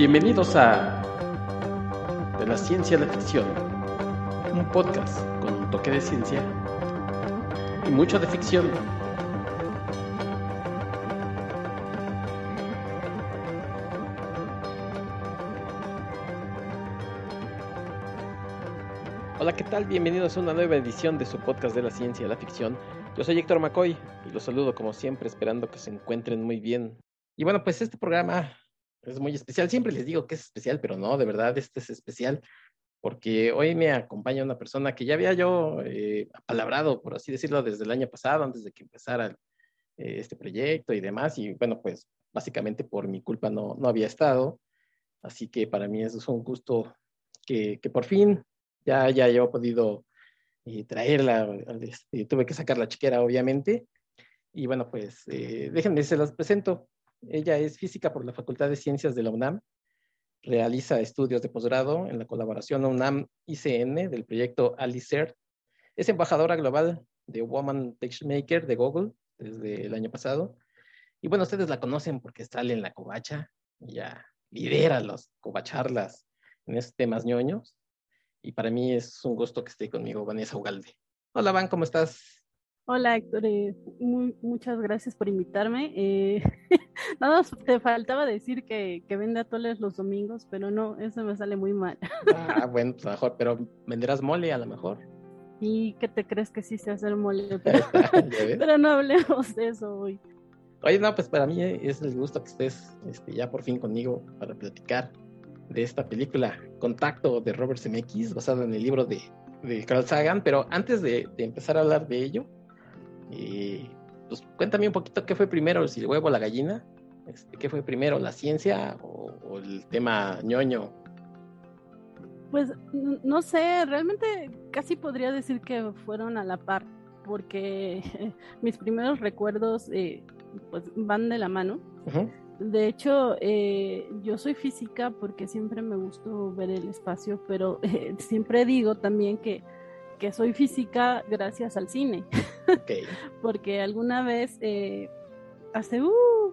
Bienvenidos a De la Ciencia a la Ficción, un podcast con un toque de ciencia y mucho de ficción. Hola, ¿qué tal? Bienvenidos a una nueva edición de su podcast de la ciencia y la ficción. Yo soy Héctor McCoy y los saludo como siempre, esperando que se encuentren muy bien. Y bueno, pues este programa es muy especial. Siempre les digo que es especial, pero no, de verdad, este es especial porque hoy me acompaña una persona que ya había yo eh, apalabrado, por así decirlo, desde el año pasado, antes de que empezara eh, este proyecto y demás. Y bueno, pues básicamente por mi culpa no, no había estado. Así que para mí es un gusto que, que por fin ya, ya yo he podido eh, traerla. Este, tuve que sacar la chiquera, obviamente. Y bueno, pues eh, déjenme, se las presento. Ella es física por la Facultad de Ciencias de la UNAM. Realiza estudios de posgrado en la colaboración UNAM-ICN del proyecto ALICER. Es embajadora global de Woman Maker de Google desde el año pasado. Y bueno, ustedes la conocen porque sale en la covacha. Ya lidera los covacharlas en estos temas ñoños. Y para mí es un gusto que esté conmigo Vanessa Ugalde. Hola, Van, ¿cómo estás? Hola Héctor, eh, muy, muchas gracias por invitarme. Eh, nada más te faltaba decir que, que vende atoles los domingos, pero no, eso me sale muy mal. ah, bueno, pues mejor, pero venderás mole a lo mejor. ¿Y qué te crees que sí se hace el mole? Pero, pero, no hablemos de eso hoy. Oye, no, pues para mí es el gusto que estés este, ya por fin conmigo para platicar de esta película Contacto de Robert Zemeckis, basado en el libro de, de Carl Sagan. Pero antes de, de empezar a hablar de ello, y pues cuéntame un poquito qué fue primero, si el huevo o la gallina. Este, ¿Qué fue primero, la ciencia o, o, el tema ñoño? Pues no sé, realmente casi podría decir que fueron a la par, porque mis primeros recuerdos eh, pues van de la mano. Uh -huh. De hecho, eh, yo soy física porque siempre me gustó ver el espacio, pero eh, siempre digo también que que soy física gracias al cine. Okay. Porque alguna vez, eh, hace, uh,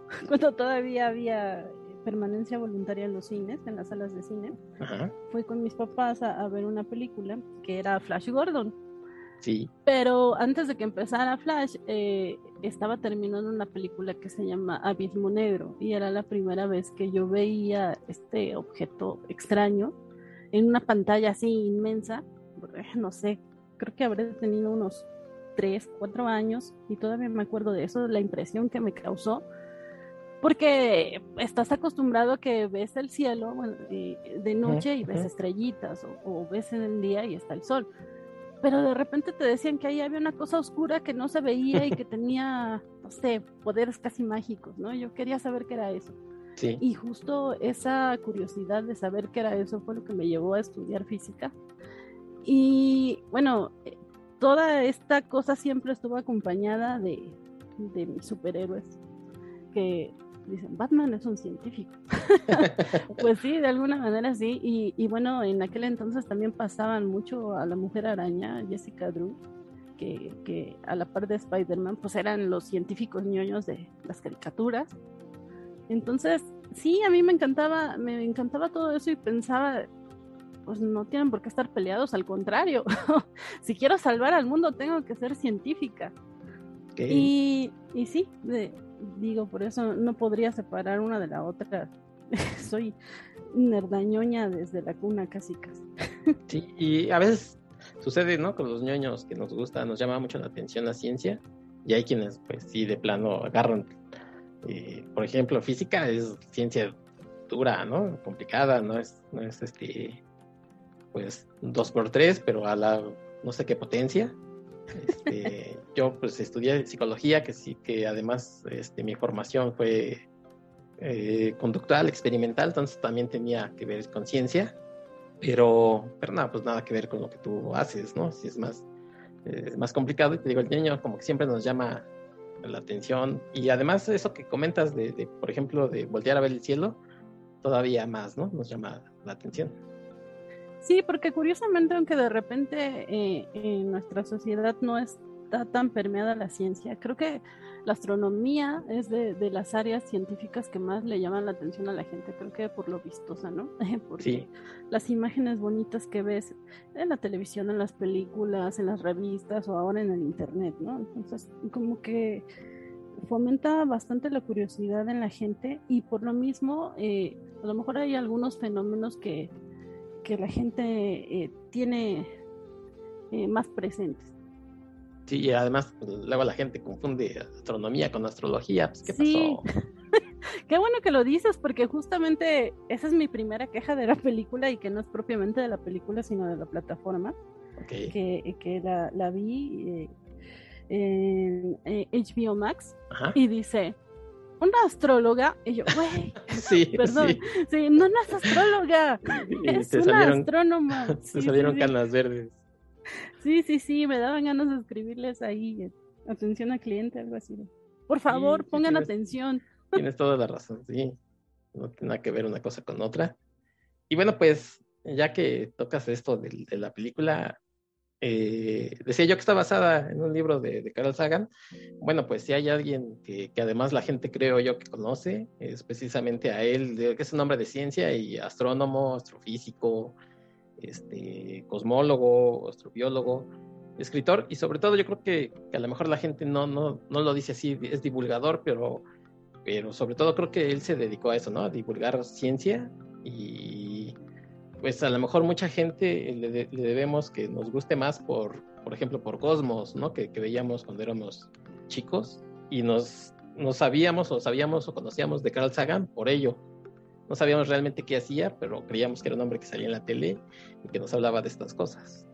cuando todavía había permanencia voluntaria en los cines, en las salas de cine, Ajá. fui con mis papás a, a, ver una película que era Flash Gordon. Sí. Pero antes de que empezara Flash, eh, estaba terminando una película que se llama Abismo Negro y era la primera vez que yo veía este objeto extraño en una pantalla así inmensa, no sé, creo que habré tenido unos 3, 4 años y todavía me acuerdo de eso, la impresión que me causó, porque estás acostumbrado a que ves el cielo bueno, de noche y ves estrellitas o, o, ves en el día y está el sol, pero de repente te decían que ahí había una cosa oscura que no se veía y que tenía, no sé, poderes casi mágicos, ¿no? Yo quería saber qué era eso. Sí. Y justo esa curiosidad de saber qué era eso fue lo que me llevó a estudiar física. Y bueno, toda esta cosa siempre estuvo acompañada de, de mis superhéroes, que dicen, Batman es un científico. pues sí, de alguna manera sí. Y, y, bueno, en aquel entonces también pasaban mucho a la mujer araña, Jessica Drew, que, que a la par de Spider-Man, pues eran los científicos ñoños de las caricaturas. Entonces, sí, a mí me encantaba, me encantaba todo eso y pensaba, pues no tienen por qué estar peleados, al contrario. si quiero salvar al mundo, tengo que ser científica. Okay. Y, y sí, de, digo, por eso no podría separar una de la otra. Soy nerdañoña desde la cuna casi casi. sí, y a veces sucede, ¿no? Con los ñoños que nos gusta, nos llama mucho la atención la ciencia, y hay quienes, pues sí, de plano agarran. Eh, por ejemplo, física es ciencia dura, ¿no? Complicada, no es, no es este, pues, dos por tres, pero a la no sé qué potencia. Este, yo pues estudié psicología, que sí, que además este, mi formación fue eh, conductual, experimental, entonces también tenía que ver con ciencia, pero, pero nada, pues nada que ver con lo que tú haces, ¿no? Si es más, eh, más complicado y te digo, el niño como que siempre nos llama la atención y además eso que comentas de, de, por ejemplo, de voltear a ver el cielo, todavía más, ¿no? Nos llama la atención. Sí, porque curiosamente, aunque de repente eh, en nuestra sociedad no es está tan permeada la ciencia. Creo que la astronomía es de, de, las áreas científicas que más le llaman la atención a la gente, creo que por lo vistosa, ¿no? Porque las imágenes bonitas que ves en la televisión, en las películas, en las revistas o ahora en el internet, ¿no? Entonces, como que fomenta bastante la curiosidad en la gente y por lo mismo, eh, a lo mejor hay algunos fenómenos que, que la gente eh, tiene eh, más presentes. Sí, y además pues, luego la gente confunde astronomía con astrología. Pues, ¿Qué sí. pasó? Qué bueno que lo dices, porque justamente esa es mi primera queja de la película y que no es propiamente de la película, sino de la plataforma. Que, que la, la vi en HBO Max y dice, una astróloga, y yo, güey, sí, perdón, sí. no, es astróloga, es una astrónoma. Se salieron canas verdes. Sí, sí, sí, me daban ganas de escribirles ahí, eh, atención al cliente, algo así. Por favor, pongan atención. Tienes toda la razón, sí. No tiene nada que ver una cosa con otra. Y bueno, pues, ya que tocas esto de la película, eh, decía yo que está basada en un libro de, Carl Sagan. Bueno, pues si hay alguien que, además la gente creo yo que conoce, es precisamente a él, que es un hombre de ciencia y astrónomo, astrofísico, este, cosmólogo, astrobiólogo, escritor, y sobre todo yo creo que, a lo mejor la gente no, no, no lo dice así, es divulgador, pero, pero sobre todo creo que él se dedicó a eso, ¿no? A divulgar ciencia y pues a lo mejor mucha gente le, debemos que nos guste más por, por ejemplo, por Cosmos, ¿no? Que, veíamos cuando éramos chicos y nos, no sabíamos o sabíamos o conocíamos de Carl Sagan por ello. No sabíamos realmente qué hacía, pero creíamos que era un hombre que salía en la tele y que nos hablaba de estas cosas.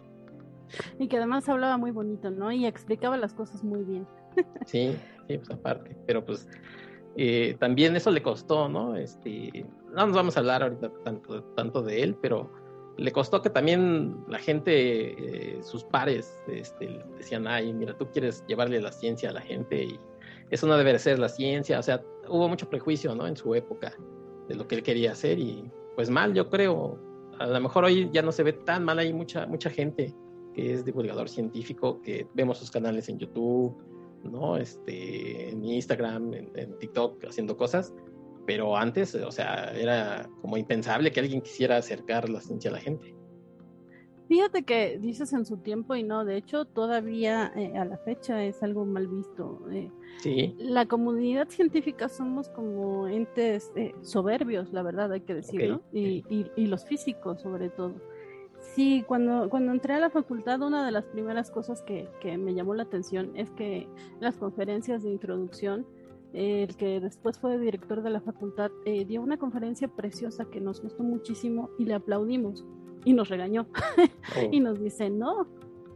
Y que además hablaba muy bonito, ¿no? Y explicaba las cosas muy bien. Sí, sí, pues aparte. Pero pues eh, también eso le costó, ¿no? Este, no nos vamos a hablar ahorita tanto, tanto de él, pero le costó que también la gente, eh, sus pares, este, decían, ay, mira, tú quieres llevarle la ciencia a la gente y eso no debe ser la ciencia, o sea, hubo mucho prejuicio, ¿no? En su época de lo que él quería hacer y pues mal, yo creo, a lo mejor hoy ya no se ve tan mal, hay mucha, mucha gente que es divulgador científico, que vemos sus canales en YouTube, ¿no? Este, en Instagram, en, TikTok, haciendo cosas. Pero antes, o sea, era como impensable que alguien quisiera acercar la ciencia a la gente. Fíjate que dices en su tiempo y no, de hecho todavía eh, a la fecha es algo mal visto. Eh. sí. La comunidad científica somos como entes eh, soberbios, la verdad hay que decirlo, y, y, los físicos sobre todo. Sí, cuando, cuando entré a la facultad, una de las primeras cosas que, que me llamó la atención es que las conferencias de introducción, el que después fue director de la facultad, eh, dio una conferencia preciosa que nos gustó muchísimo y le aplaudimos y nos regañó oh. y nos dice, no,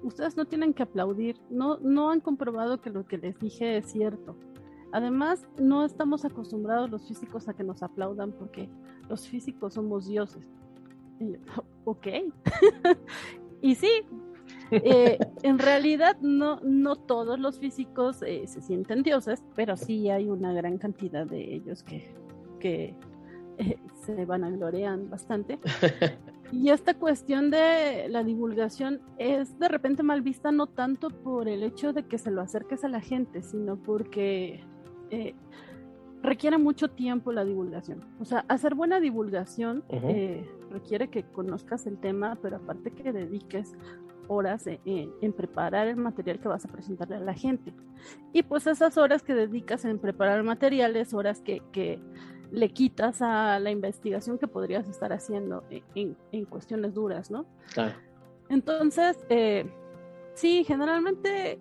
ustedes no tienen que aplaudir, no, no han comprobado que lo que les dije es cierto. Además, no estamos acostumbrados los físicos a que nos aplaudan porque los físicos somos dioses. Y ok. y sí, eh, en realidad no, no todos los físicos eh, se sienten dioses, pero sí hay una gran cantidad de ellos que, que eh, se vanaglorean bastante. Y esta cuestión de la divulgación es de repente mal vista no tanto por el hecho de que se lo acerques a la gente, sino porque requiere mucho tiempo la divulgación. O sea, hacer buena divulgación eh, requiere que conozcas el tema, pero aparte que dediques horas en, preparar el material que vas a presentarle a la gente. Y pues esas horas que dedicas en preparar el material es horas que, que le quitas a la investigación que podrías estar haciendo en, en cuestiones duras, ¿no? Claro. Entonces, eh, sí, generalmente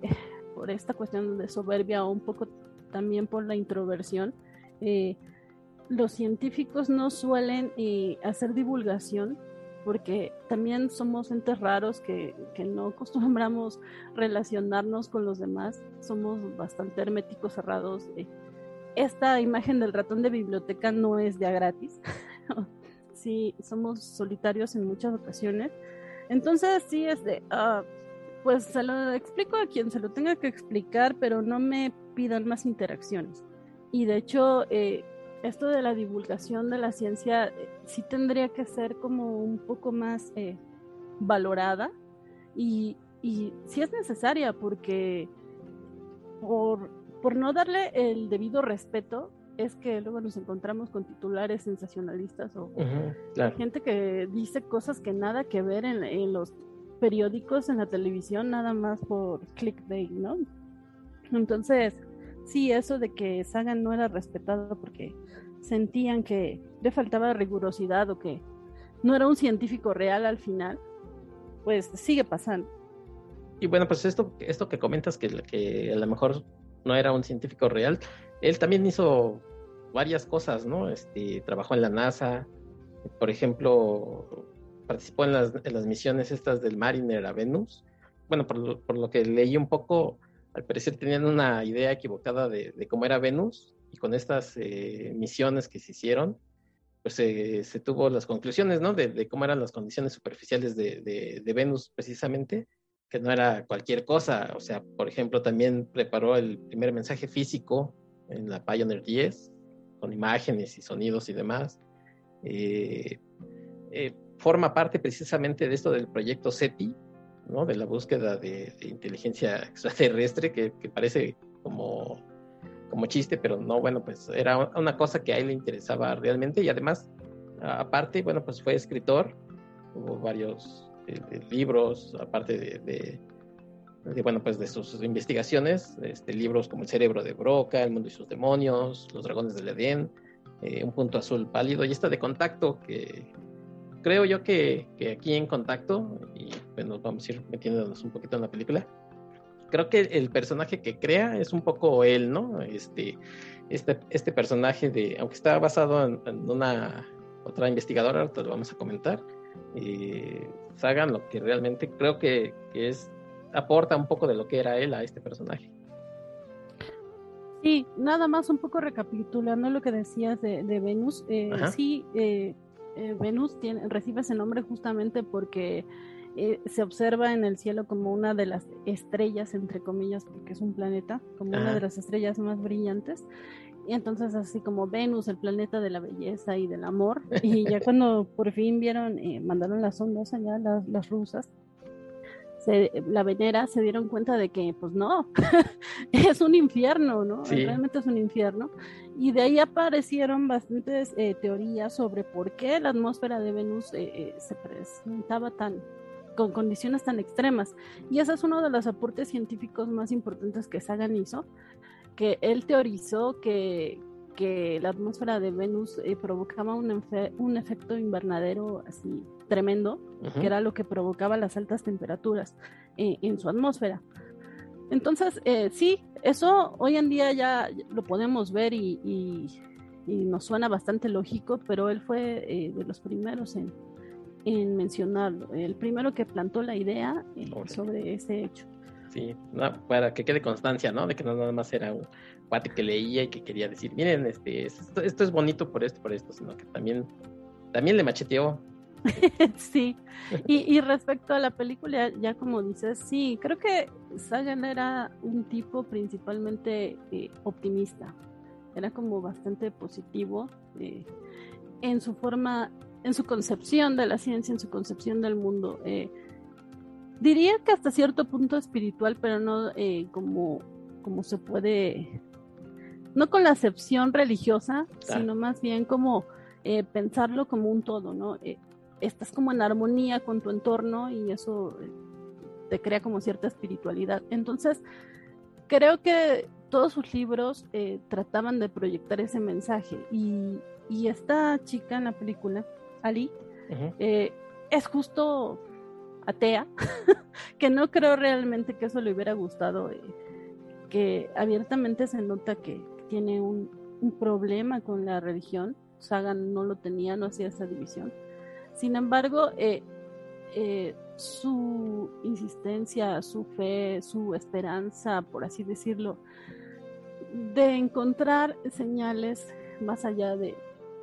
por esta cuestión de soberbia o un poco también por la introversión, eh, los científicos no suelen eh, hacer divulgación porque también somos entes raros que, no acostumbramos relacionarnos con los demás, somos bastante herméticos, cerrados. Eh. Esta imagen del ratón de biblioteca no es de a gratis, sí, somos solitarios en muchas ocasiones. Entonces sí es de, ah, pues se lo explico a quien se lo tenga que explicar, pero no me pidan más interacciones. Y de hecho, eh, esto de la divulgación de la ciencia eh, sí tendría que ser como un poco más eh, valorada y, y sí es necesaria porque por, por no darle el debido respeto, es que luego nos encontramos con titulares sensacionalistas o gente que dice cosas que nada que ver en, en, los periódicos, en la televisión, nada más por clickbait, ¿no? Entonces, sí, eso de que Sagan no era respetado porque sentían que le faltaba rigurosidad o que no era un científico real al final, pues sigue pasando. Y bueno, pues esto, esto que comentas que, a lo mejor no era un científico real, él también hizo varias cosas, ¿no? Este, trabajó en la NASA, por ejemplo, participó en las, en las misiones estas del Mariner a Venus. Bueno, por por lo, que leí un poco, al parecer tenían una idea equivocada de, cómo era Venus y con estas eh, misiones que se hicieron, pues se tuvo las conclusiones, ¿no? De, cómo eran las condiciones superficiales de, de, Venus precisamente, que no era cualquier cosa. O sea, por ejemplo, también preparó el primer mensaje físico en la Pioneer 10, con imágenes y sonidos y demás. Eh, eh, forma parte precisamente de esto del proyecto SETI, ¿no? de la búsqueda de, de inteligencia extraterrestre, que, que, parece como, como chiste, pero no, bueno, pues era una cosa que a él le interesaba realmente y además, aparte, bueno, pues fue escritor, hubo varios eh, libros, aparte de, de, bueno, pues de sus investigaciones, este, libros como El cerebro de Broca, El mundo y sus demonios, Los dragones del Edén, eh, Un punto azul pálido y esta de contacto que creo yo que, que, aquí en contacto, y bueno, vamos a ir metiéndonos un poquito en la película, creo que el personaje que crea es un poco él, ¿no? Este, este, este personaje de, aunque está basado en, en una otra investigadora, te lo vamos a comentar, eh, Sagan lo que realmente creo que, que es aporta un poco de lo que era él a este personaje. Sí, nada más un poco recapitulando lo que decías de, de Venus. Eh, sí, eh, eh, Venus tiene, recibe ese nombre justamente porque eh, se observa en el cielo como una de las estrellas, entre comillas, porque es un planeta, como una de las estrellas más brillantes. Y entonces así como Venus, el planeta de la belleza y del amor. Y ya cuando por fin vieron, eh, mandaron las ondas allá, las, las rusas, se, la Venera se dieron cuenta de que, pues no, es un infierno, ¿no? Sí. Realmente es un infierno. Y de ahí aparecieron bastantes eh, teorías sobre por qué la atmósfera de Venus eh, se presentaba tan con condiciones tan extremas. Y ese es uno de los aportes científicos más importantes que Sagan hizo, que él teorizó que, que la atmósfera de Venus eh, provocaba un, un, efecto invernadero así tremendo, uh -huh. que era lo que provocaba las altas temperaturas eh, en su atmósfera. Entonces, eh, sí, eso hoy en día ya lo podemos ver y, y, y nos suena bastante lógico, pero él fue eh, de los primeros en, en, mencionarlo, el primero que plantó la idea eh, sobre ese hecho. Sí, no, para que quede constancia, ¿no? De que no nada más era un cuate que leía y que quería decir, miren, este, esto, esto es bonito por esto, por esto, sino que también, también le macheteó sí, y, y, respecto a la película, ya como dices, sí, creo que Sagan era un tipo principalmente eh, optimista, era como bastante positivo eh, en su forma, en su concepción de la ciencia, en su concepción del mundo. Eh, diría que hasta cierto punto espiritual, pero no eh, como, como se puede, no con la acepción religiosa, claro. sino más bien como eh, pensarlo como un todo, ¿no? Eh, estás como en armonía con tu entorno y eso te crea como cierta espiritualidad. Entonces, creo que todos sus libros eh, trataban de proyectar ese mensaje y, y, esta chica en la película, Ali, uh -huh. eh, es justo atea, que no creo realmente que eso le hubiera gustado, eh, que abiertamente se nota que tiene un, un problema con la religión. Sagan no lo tenía, no hacía esa división sin embargo, eh, eh, su insistencia, su fe, su esperanza, por así decirlo, de encontrar señales más allá de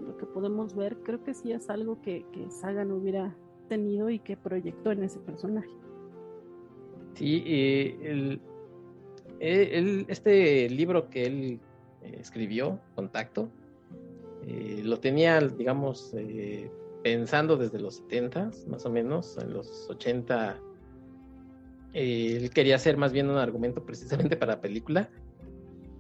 lo que podemos ver, creo que sí es algo que, que Sagan hubiera tenido y que proyectó en ese personaje. Sí, eh, el, el, este libro que él eh, escribió, Contacto, eh, lo tenía, digamos, eh, pensando desde los 70, más o menos, en los 80, eh, él quería hacer más bien un argumento precisamente para la película,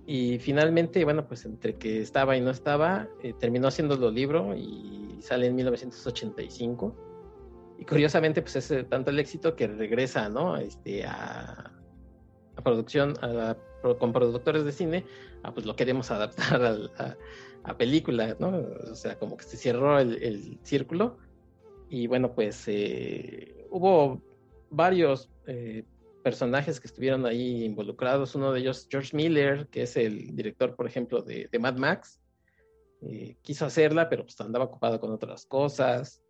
Y finalmente, bueno, pues entre que estaba y no estaba, eh, terminó haciendo el libro y sale en 1985. Y curiosamente, pues es tanto el éxito que regresa, ¿no? Este, a, a producción, a con productores de cine, ah, pues lo queremos adaptar a, a, película, ¿no? O sea, como que se cerró el, círculo. Y bueno, pues eh, hubo varios eh, personajes que estuvieron ahí involucrados. Uno de ellos, George Miller, que es el director, por ejemplo, de, de Mad Max. Eh, quiso hacerla, pero pues andaba ocupado con otras cosas.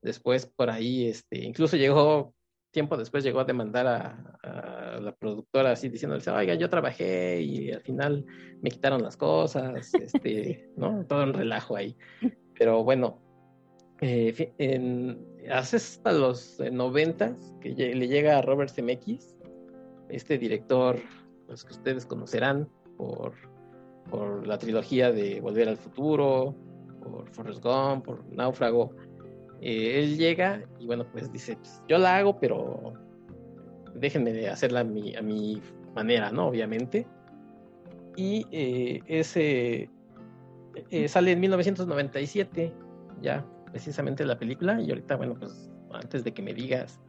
Después por ahí, este, incluso llegó, tiempo después llegó a demandar a, la productora así diciéndole, oiga, yo trabajé y al final me quitaron las cosas, este, ¿no? Todo un relajo ahí. Pero bueno, eh, en, hace hasta los noventas que le llega a Robert Zemeckis, este director, pues que ustedes conocerán por, por la trilogía de Volver al Futuro, por Forrest Gump, por Náufrago. Eh, él llega y bueno, pues dice, pues, yo la hago, pero déjenme hacerla a mi, a mi manera, ¿no? Obviamente. Y eh, ese eh, sale en 1997, ya precisamente la película, y ahorita, bueno, pues antes de que me digas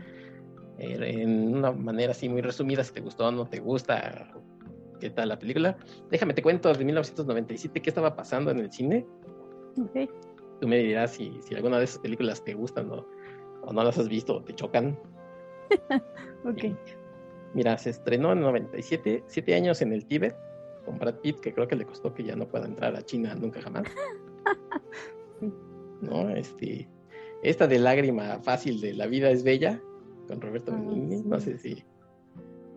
en una manera así muy resumida si te gustó o no te gusta, qué tal la película, déjame te cuento de 1997 qué estaba pasando en el cine. Okay. Tú me dirás si, si alguna de esas películas te gustan o, no las has visto o te chocan. ok. Mira, se estrenó en 97, siete años en el Tíbet, con Brad Pitt, que creo que le costó que ya no pueda entrar a China nunca jamás. ¿No? Este, esta de lágrima fácil de La vida es bella, con Roberto ah, Benigni. No sé si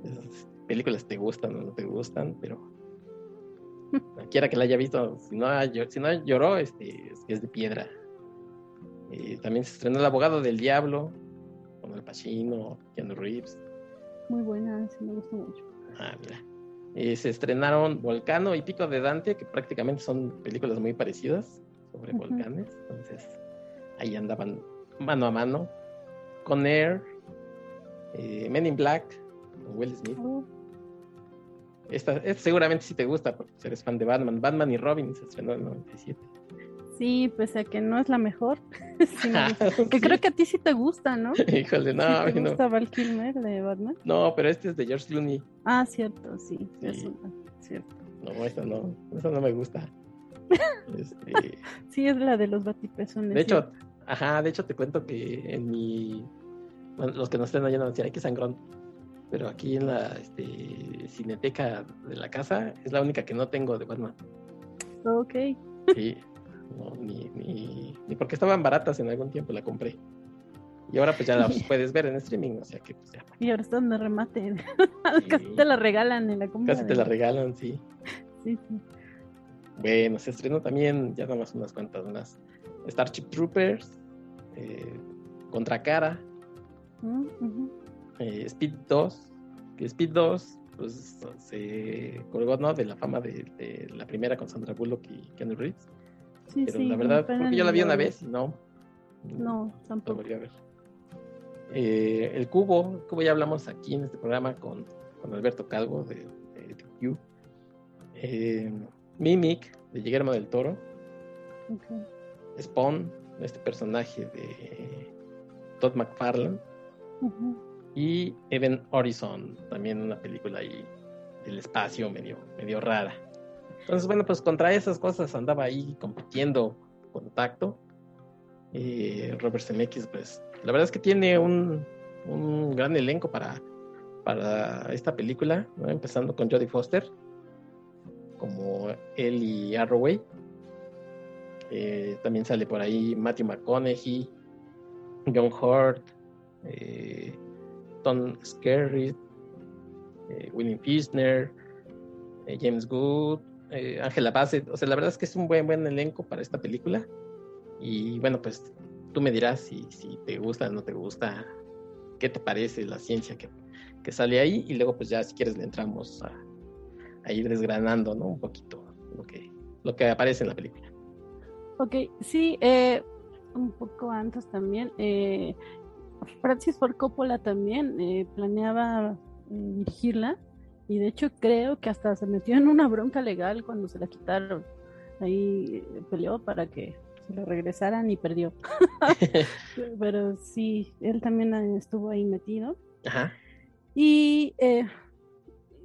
esas películas te gustan o no te gustan, pero Quiera que la haya visto, si no, si no lloró, este, es de piedra. Eh, también se estrenó El abogado del diablo, con el Pacino, Keanu Reeves. Muy buena, sí me gusta mucho. Ah, mira. Eh, se estrenaron Volcano y Pico de Dante, que prácticamente son películas muy parecidas sobre volcanes. Entonces, ahí andaban mano a mano. Con Air, eh, Men in Black, con Will Smith. Oh. Esta, seguramente sí te gusta porque eres fan de Batman. Batman y Robin se estrenó en el 97. Sí, pese a que no es la mejor. que creo que a ti sí te gusta, ¿no? Híjole, no. ¿Te gusta Val Kilmer de Batman? No, pero este es de George Clooney. Ah, cierto, sí. sí. cierto. No, esta no. Esta no me gusta. Este... sí, es la de los batipezones. De hecho, ajá, de hecho te cuento que en mi... Bueno, los que no estén oyendo decir, ay, qué sangrón pero aquí en la este, cineteca de la casa es la única que no tengo de Batman. Ok. Sí, no, ni, ni, porque estaban baratas en algún tiempo la compré. Y ahora pues ya las puedes ver en streaming, o sea que pues ya. Y ahora están de remate. Casi te la regalan en la compra. Casi te la regalan, sí. Sí, sí. Bueno, se estrenó también, ya nada más unas cuantas más. Starship Troopers, eh, Contra Cara. Eh, Speed 2, que Speed 2 pues, se colgó ¿no? de la fama de, la primera con Sandra Bullock y Keanu Reeves. Sí, pero la verdad, porque yo la vi una vez y no. No, tampoco. a ver. Eh, el cubo, el cubo ya hablamos aquí en este programa con, con Alberto Calvo de, de, eh, Mimic de Guillermo del Toro. Spawn, este personaje de Todd McFarlane y Even Horizon, también una película ahí del espacio medio, medio rara. Entonces, bueno, pues contra esas cosas andaba ahí compitiendo contacto. Eh, Robert Zemeckis, pues, la verdad es que tiene un, un gran elenco para, para esta película, empezando con Jodie Foster, como él y Arroway. Eh, también sale por ahí Matthew McConaughey, John Hurt, eh, Tom Skerritt, eh, William Fischner, eh, James Good, Angela Bassett. O sea, la verdad es que es un buen, buen elenco para esta película. Y bueno, pues tú me dirás si, si te gusta o no te gusta, qué te parece la ciencia que, que sale ahí. Y luego, pues ya si quieres le entramos a, a ir desgranando, ¿no? Un poquito lo que, lo que aparece en la película. Ok, sí, eh, un poco antes también. Eh, Francis Ford Coppola también eh, planeaba eh, dirigirla y de hecho creo que hasta se metió en una bronca legal cuando se la quitaron. Ahí peleó para que se lo regresaran y perdió. Pero sí, él también estuvo ahí metido. Ajá. Y eh,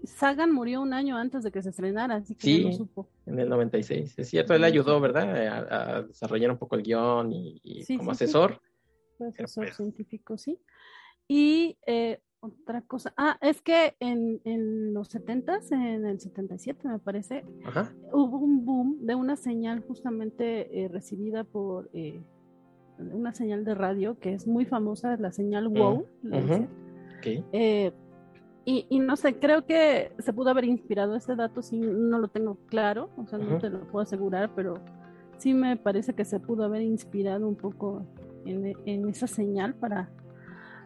Sagan murió un año antes de que se estrenara, así que sí, no supo. En el 96, es cierto, él ayudó, ¿verdad? A, desarrollar un poco el guion y, como asesor. Asesor pues científico, sí. Y eh, otra cosa, ah, es que en, en los 70 en el 77 me parece, hubo un boom de una señal justamente eh, recibida por eh, una señal de radio que es muy famosa, la señal WOW. Eh, y, y, no sé, creo que se pudo haber inspirado ese dato, si no lo tengo claro, o sea, no te lo puedo asegurar, pero sí me parece que se pudo haber inspirado un poco en, esa señal para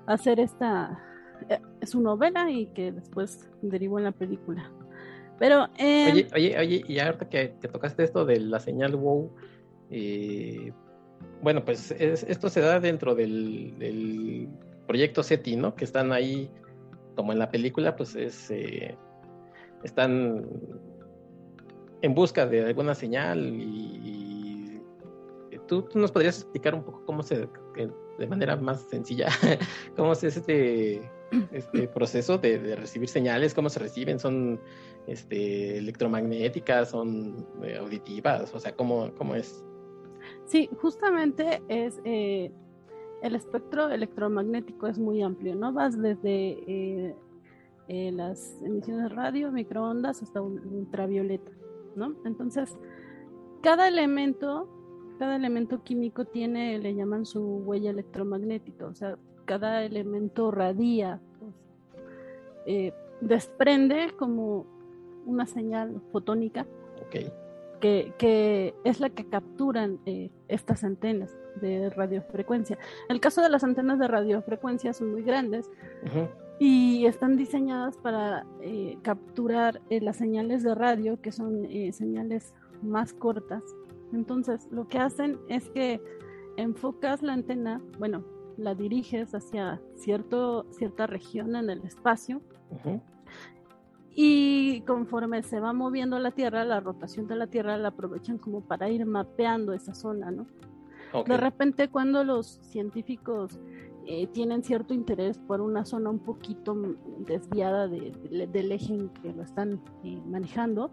hacer esta eh, su novela y que después derivó en la película. Pero. Eh, oye, oye, oye, y ahorita que, tocaste esto de la señal WoW, eh, bueno, pues esto se da dentro del, proyecto SETI, ¿no? Que están ahí, como en la película, pues es. están en busca de alguna señal y, ¿tú, ¿tú, nos podrías explicar un poco cómo se, de manera más sencilla, cómo es este este proceso de, recibir señales, cómo se reciben, son este, electromagnéticas, son eh, auditivas, o sea, ¿cómo, cómo es? Sí, justamente es eh, el espectro electromagnético es muy amplio, ¿no? Vas desde eh, las emisiones radio, microondas, hasta ultravioleta, ¿no? Entonces, cada elemento, cada elemento químico tiene, le llaman su huella electromagnética, o sea, cada elemento radia, pues, eh, desprende como una señal fotónica que, es la que capturan eh, estas antenas de radiofrecuencia. En el caso de las antenas de radiofrecuencia son muy grandes y están diseñadas para eh, capturar las señales de radio, que son señales más cortas. Entonces, lo que hacen es que enfocas la antena, bueno, la diriges hacia cierto, cierta región en el espacio. Y conforme se va moviendo la Tierra, la rotación de la Tierra la aprovechan como para ir mapeando esa zona, ¿no? De repente cuando los científicos eh, tienen cierto interés por una zona un poquito desviada del eje en que lo están eh, manejando,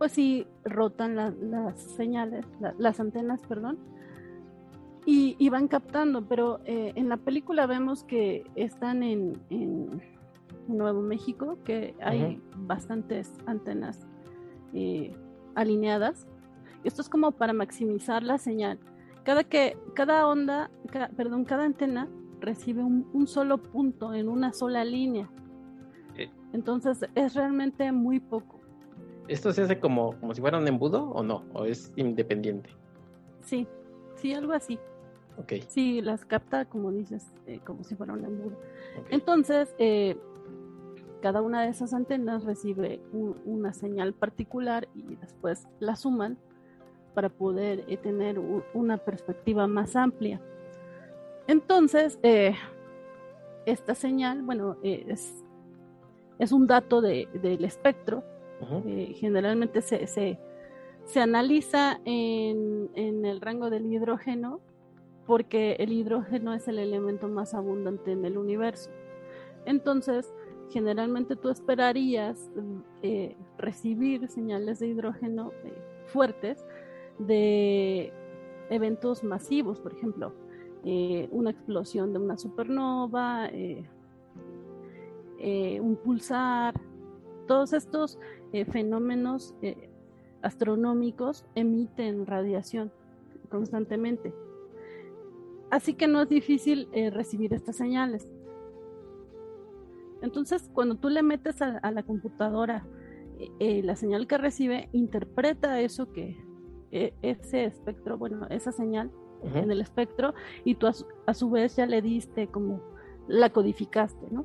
pues sí rotan las señales, las antenas, perdón, y, van captando, pero eh, en la película vemos que están en, Nuevo México, que hay bastantes antenas eh, alineadas. Esto es como para maximizar la señal. Cada que cada onda, perdón, cada antena recibe un, solo punto en una sola línea. Eh. Entonces es realmente muy poco. ¿Esto se hace como, como si fuera un embudo o no? ¿O es independiente? Sí, sí, algo así. Sí, las capta, como dices, eh, como si fuera un embudo. Entonces, eh, cada una de esas antenas recibe una señal particular y después la suman para poder eh, tener una perspectiva más amplia. Entonces, esta señal, bueno, es, es un dato de, del espectro. Generalmente se, se, se analiza en, en, el rango del hidrógeno porque el hidrógeno es el elemento más abundante en el universo. Entonces, generalmente tú esperarías eh, recibir señales de hidrógeno eh, fuertes de eventos masivos, por ejemplo, eh, una explosión de una supernova, un pulsar, todos estos fenómenos astronómicos emiten radiación constantemente. Así que no es difícil eh, recibir estas señales. Entonces, cuando tú le metes a, la computadora eh, eh, la señal que recibe, interpreta eso que, ese espectro, bueno, esa señal en el espectro, y tú a su, vez ya le diste como la codificaste, ¿no?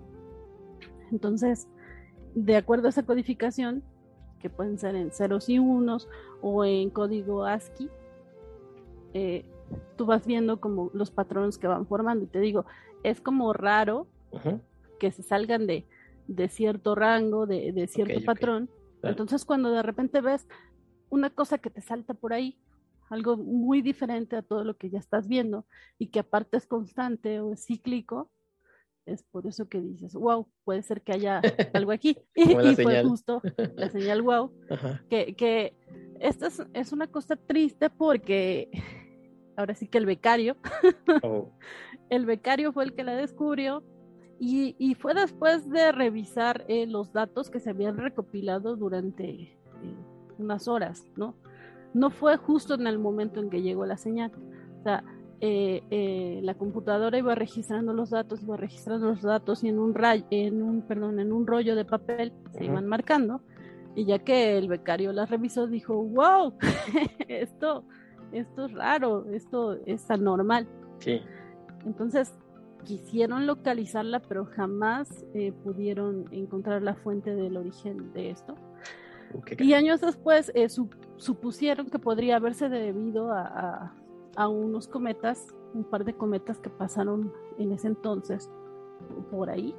Entonces, de acuerdo a esa codificación, que pueden ser en ceros y unos o en código ASCII, eh, tú vas viendo como los patrones que van formando. Y te digo, es como raro que se salgan de, de cierto rango, de, de cierto patrón. Entonces cuando de repente ves una cosa que te salta por ahí, algo muy diferente a todo lo que ya estás viendo y que aparte es constante o es cíclico, es por eso que dices, wow, puede ser que haya algo aquí. y, fue justo la señal wow, que, que esta es, una cosa triste porque ahora sí que el becario, oh. el becario fue el que la descubrió y, fue después de revisar eh, los datos que se habían recopilado durante eh, unas horas, ¿no? No fue justo en el momento en que llegó la señal. O sea, eh, la computadora iba registrando los datos, iba registrando los datos y en un en un, perdón, en un rollo de papel se iban marcando. Y ya que el becario las revisó, dijo, wow, esto, esto es raro, esto es anormal. Sí. Entonces, quisieron localizarla, pero jamás eh, pudieron encontrar la fuente del origen de esto. y años después eh, supusieron que podría haberse debido a, unos cometas, un par de cometas que pasaron en ese entonces por ahí.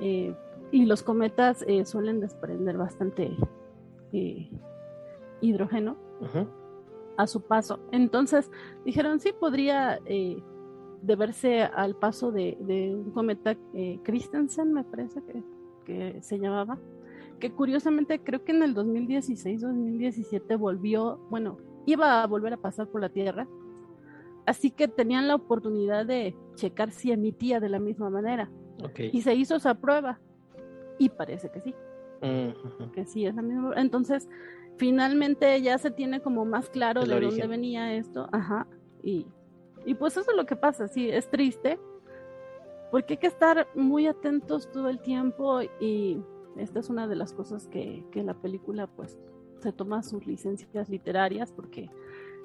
Eh, y los cometas suelen desprender bastante hidrógeno a su paso. Entonces dijeron, sí, podría deberse al paso de, un cometa eh, Christensen, me parece que, que, se llamaba, que curiosamente creo que en el 2016-2017 volvió, bueno, iba a volver a pasar por la Tierra, así que tenían la oportunidad de checar si emitía de la misma manera. Y se hizo esa prueba y parece que sí. Que sí, es la misma. Entonces, finalmente ya se tiene como más claro de dónde venía esto. Ajá. Y y pues eso es lo que pasa, sí, es triste, porque hay que estar muy atentos todo el tiempo y esta es una de las cosas que, que la película pues se toma sus licencias literarias porque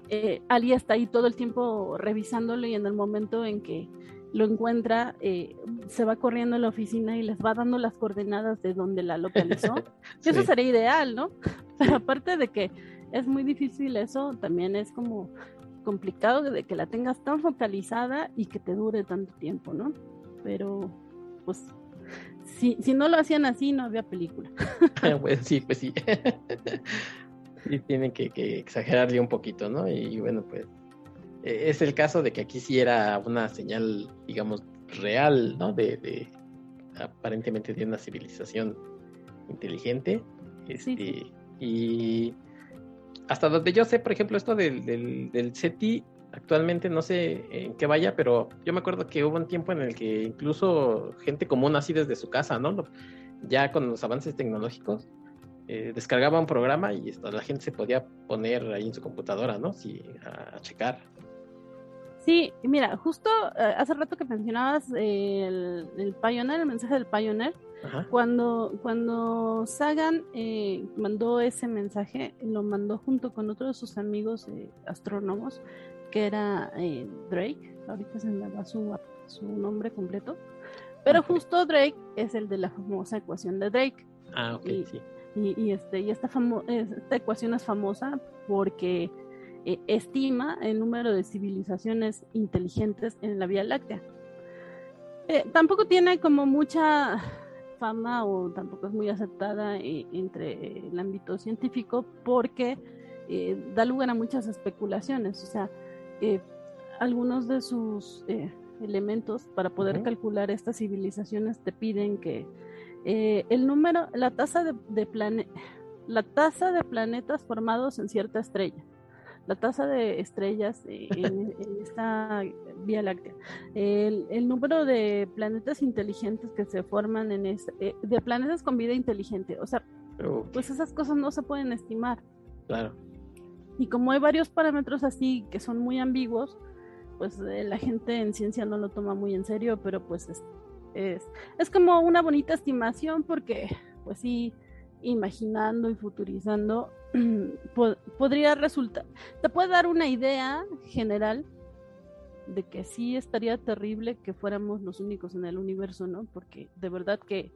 eh, Ali está ahí todo el tiempo revisándolo y en el momento en que lo encuentra, eh, se va corriendo a la oficina y les va dando las coordenadas de donde la localizó. Eso sería ideal, ¿no? Pero aparte de que es muy difícil eso, también es como complicado de que la tengas tan focalizada y que te dure tanto tiempo, ¿no? Pero, pues, si, si no lo hacían así, no había película. pues sí, pues sí. sí, tienen que, exagerarle un poquito, ¿no? Y bueno, pues, e, es el caso de que aquí sí era una señal, digamos, real, ¿no? De, de aparentemente de una civilización inteligente. Este, Y hasta donde yo sé, por ejemplo, esto del, del, del SETI, actualmente no sé en qué vaya, pero yo me acuerdo que hubo un tiempo en el que incluso gente común así desde su casa, ¿no? Ya con los avances tecnológicos, eh, descargaba un programa y esto, la gente se podía poner ahí en su computadora, ¿no? Sí, a, checar. Sí, mira, justo eh, hace rato que mencionabas el, el Pioneer, el mensaje del Pioneer, cuando, cuando Sagan eh, mandó ese mensaje, lo mandó junto con otros de sus amigos eh, astrónomos, que era eh, Drake, ahorita se me va su, su nombre completo, pero justo Drake es el de la famosa ecuación de Drake. Ah, ok, y, sí. Y, este, y esta, esta ecuación es famosa porque estima el número de civilizaciones inteligentes en la Vía Láctea. tampoco tiene como mucha fama o tampoco es muy aceptada eh, entre el ámbito científico porque eh, da lugar a muchas especulaciones. O sea, eh, algunos de sus elementos para poder calcular estas civilizaciones te piden que el número, la tasa de, de la tasa de planetas formados en cierta estrella la tasa de estrellas en, esta Vía Láctea, el, número de planetas inteligentes que se forman en este, de planetas con vida inteligente, o sea, pues esas cosas no se pueden estimar. Claro. Y como hay varios parámetros así que son muy ambiguos, pues eh, la gente en ciencia no lo toma muy en serio, pero pues es, es, es como una bonita estimación porque, pues sí, imaginando y futurizando, podría resultar, te puede dar una idea general de que sí estaría terrible que fuéramos los únicos en el universo, ¿no? Porque de verdad que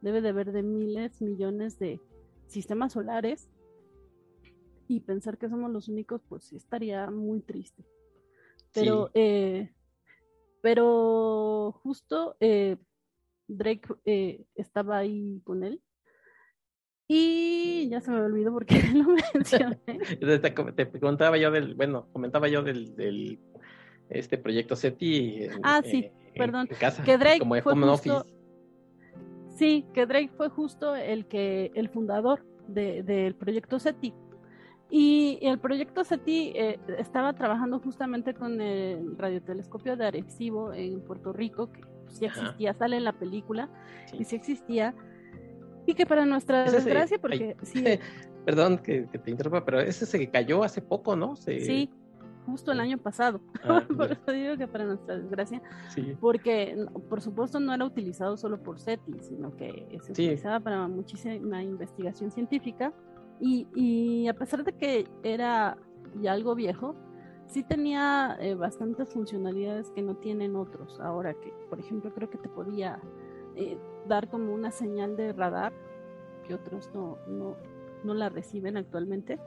debe de haber de miles, millones de sistemas solares y pensar que somos los únicos, pues sí estaría muy triste. Pero, eh, pero justo eh, Drake eh, estaba ahí con él. Y ya se me olvidó porque lo mencioné. te, comentaba yo del, bueno, comentaba yo del, del este proyecto SETI. ah, sí, perdón. que Drake fue justo, Sí, que Drake fue justo el que, el fundador del proyecto SETI. Y, el proyecto SETI eh, estaba trabajando justamente con el radiotelescopio de Arecibo en Puerto Rico, que sí existía, sale en la película, y sí existía. Y que para nuestra desgracia, porque sí. Perdón que, te interrumpa, pero ese se cayó hace poco, ¿no? Sí, justo el año pasado. Ah, por eso digo que para nuestra desgracia. Porque, por supuesto, no era utilizado solo por SETI, sino que se utilizaba para muchísima investigación científica y, a pesar de que era ya algo viejo, sí tenía eh, bastantes funcionalidades que no tienen otros. Ahora que, por ejemplo, creo que te podía eh, dar como una señal de radar que otros no, no, la reciben actualmente.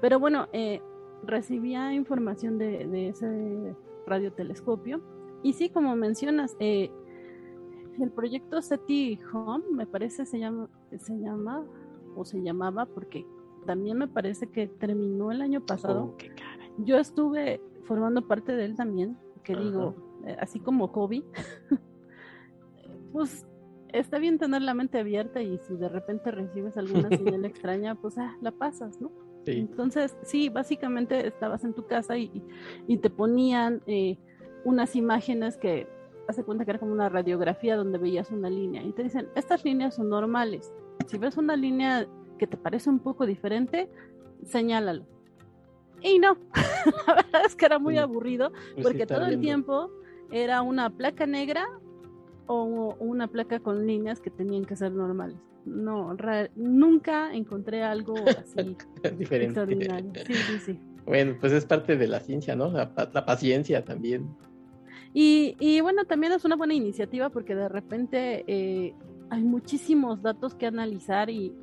Pero bueno, eh, recibía información de, de, ese radiotelescopio. Y sí, como mencionas, el proyecto SETI Home, me parece se llama, se llama o se llamaba, porque también me parece que terminó el año pasado. Oh, Yo estuve formando parte de él también, que digo, eh, así como Kobe, pues está bien tener la mente abierta y si de repente recibes alguna señal extraña, pues ah, la pasas, ¿no? Entonces, sí, básicamente estabas en tu casa y, y te ponían eh, unas imágenes que hace cuenta que era como una radiografía donde veías una línea y te dicen, estas líneas son normales, si ves una línea que te parece un poco diferente, señálalo. Y no, la verdad es que era muy aburrido pues porque todo el tiempo era una placa negra o una placa con líneas que tenían que ser normales. No, nunca encontré algo así diferente. Sí, sí, sí. Bueno, pues es parte de la ciencia, ¿no? La, paciencia también. Y, y, bueno, también es una buena iniciativa porque de repente eh, hay muchísimos datos que analizar y,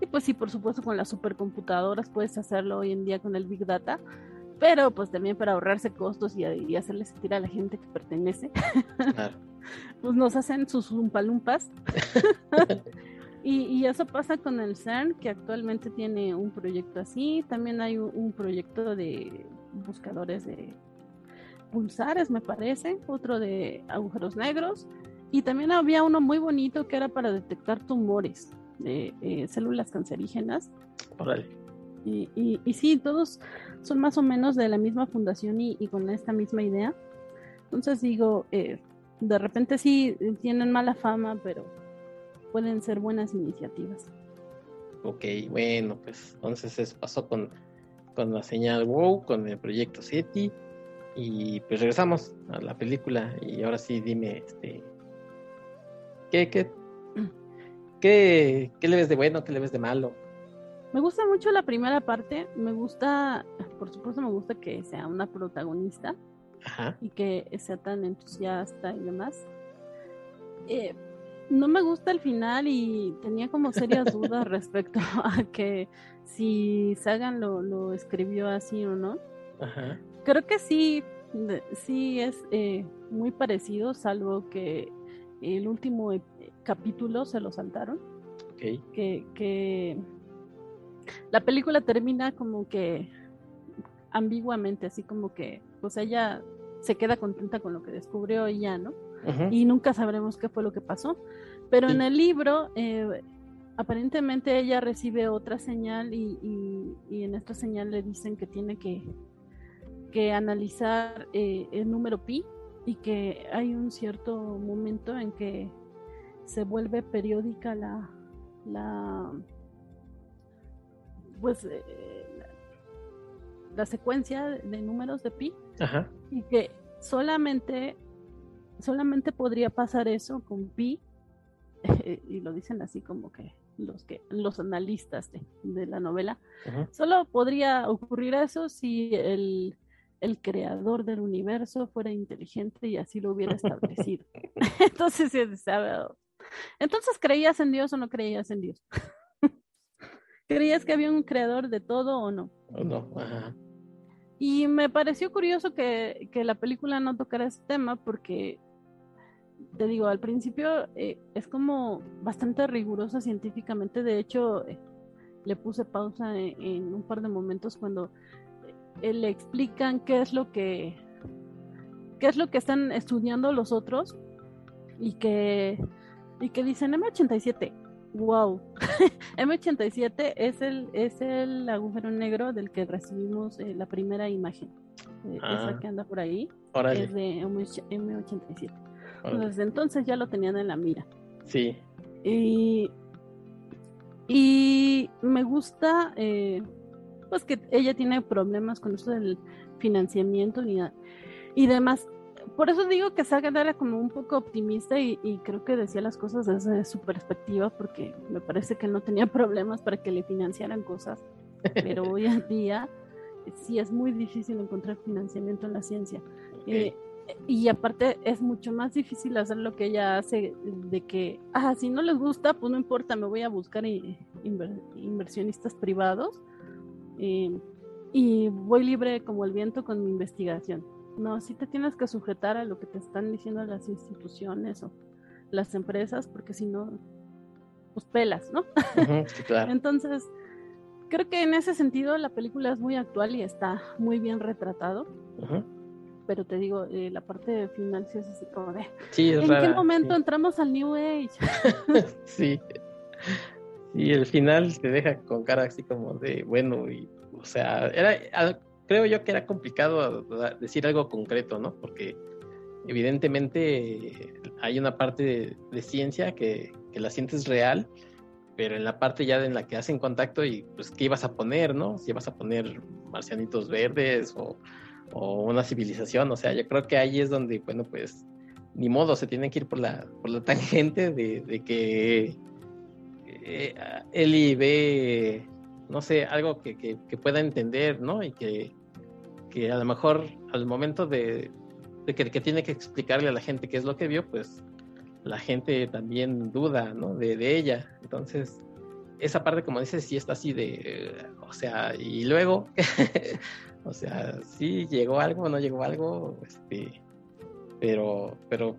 y, pues sí, por supuesto con las supercomputadoras puedes hacerlo hoy en día con el Big Data, pero pues también para ahorrarse costos y, y hacerle sentir a la gente que pertenece, pues nos hacen sus umpalumpas. y, y, eso pasa con el CERN, que actualmente tiene un proyecto así, también hay un proyecto de buscadores de pulsares, me parece, otro de agujeros negros y también había uno muy bonito que era para detectar tumores de eh, células cancerígenas. Y, y, sí, todos son más o menos de la misma fundación y, con esta misma idea. Entonces digo, eh, de repente sí tienen mala fama, pero pueden ser buenas iniciativas. Ok, bueno, pues entonces eso pasó con, con la señal WOW, con el proyecto SETI. Y pues regresamos a la película. Y ahora sí, dime, este, ¿Qué, qué, qué, le ves de bueno, qué le ves de malo? Me gusta mucho la primera parte, me gusta, por supuesto me gusta que sea una protagonista y que sea tan entusiasta y demás. Eh, no me gusta el final y tenía como serias dudas respecto a que si Sagan lo, lo escribió así o no. Creo que sí, sí es eh, muy parecido, salvo que el último capítulo se lo saltaron. Que, que la película termina como que ambiguamente, así como que pues ella se queda contenta con lo que descubrió y ya, ¿no? Y nunca sabremos qué fue lo que pasó. Pero en el libro, eh, aparentemente ella recibe otra señal y, y, en esta señal le dicen que tiene que, que analizar eh, el número pi y que hay un cierto momento en que se vuelve periódica la, la pues eh, la, secuencia de números de pi. Y que solamente solamente podría pasar eso con pi y lo dicen así como que los que los analistas de, la novela. Solo podría ocurrir eso si el el creador del universo fuera inteligente y así lo hubiera establecido. Entonces, entonces, ¿creías en Dios o no creías en Dios? ¿Creías que había un creador de todo o no? no, Y me pareció curioso que, la película no tocara ese tema porque te digo, al principio eh, es como bastante rigurosa científicamente. De hecho, eh, le puse pausa en, un par de momentos cuando eh, le explican qué es lo que qué es lo que están estudiando los otros y que y que dicen M87. Wow. M87 es el es el agujero negro del que recibimos la primera imagen. esa ah. que anda por ahí es de M87 desde entonces ya lo tenían en la mira. Sí. Y, y me gusta, eh, pues que ella tiene problemas con eso del financiamiento y, y demás. Por eso digo que Sagan era como un poco optimista y, creo que decía las cosas desde su perspectiva, porque me parece que no tenía problemas para que le financiaran cosas. Pero hoy en día sí es muy difícil encontrar financiamiento en la ciencia. Eh, y aparte es mucho más difícil hacer lo que ella hace de que, ah, si no les gusta, pues no importa, me voy a buscar inversionistas privados eh, y voy libre como el viento con mi investigación. No, si te tienes que sujetar a lo que te están diciendo las instituciones o las empresas, porque si no, pues pelas, ¿no? Entonces, creo que en ese sentido la película es muy actual y está muy bien retratado pero te digo, eh, la parte final sí es así como de... ¿En qué momento entramos al New Age? sí. Y el final te deja con cara así como de, bueno, y, o sea, era, creo yo que era complicado decir algo concreto, ¿no? Porque evidentemente hay una parte de, ciencia que, que, la sientes real, pero en la parte ya en la que hacen contacto y pues qué ibas a poner, ¿no? Si ibas a poner marcianitos verdes o o una civilización. O sea, yo creo que ahí es donde, bueno, pues ni modo, se tienen que ir por la, por la tangente de, que eh, Eli ve, no sé, algo que, pueda entender, ¿no? Y que, a lo mejor al momento de, que, tiene que explicarle a la gente qué es lo que vio, pues la gente también duda, ¿no? De, de ella. Entonces, esa parte, como dices, sí está así de, o sea, y luego, O sea, sí llegó algo, no llegó algo, este, pero, pero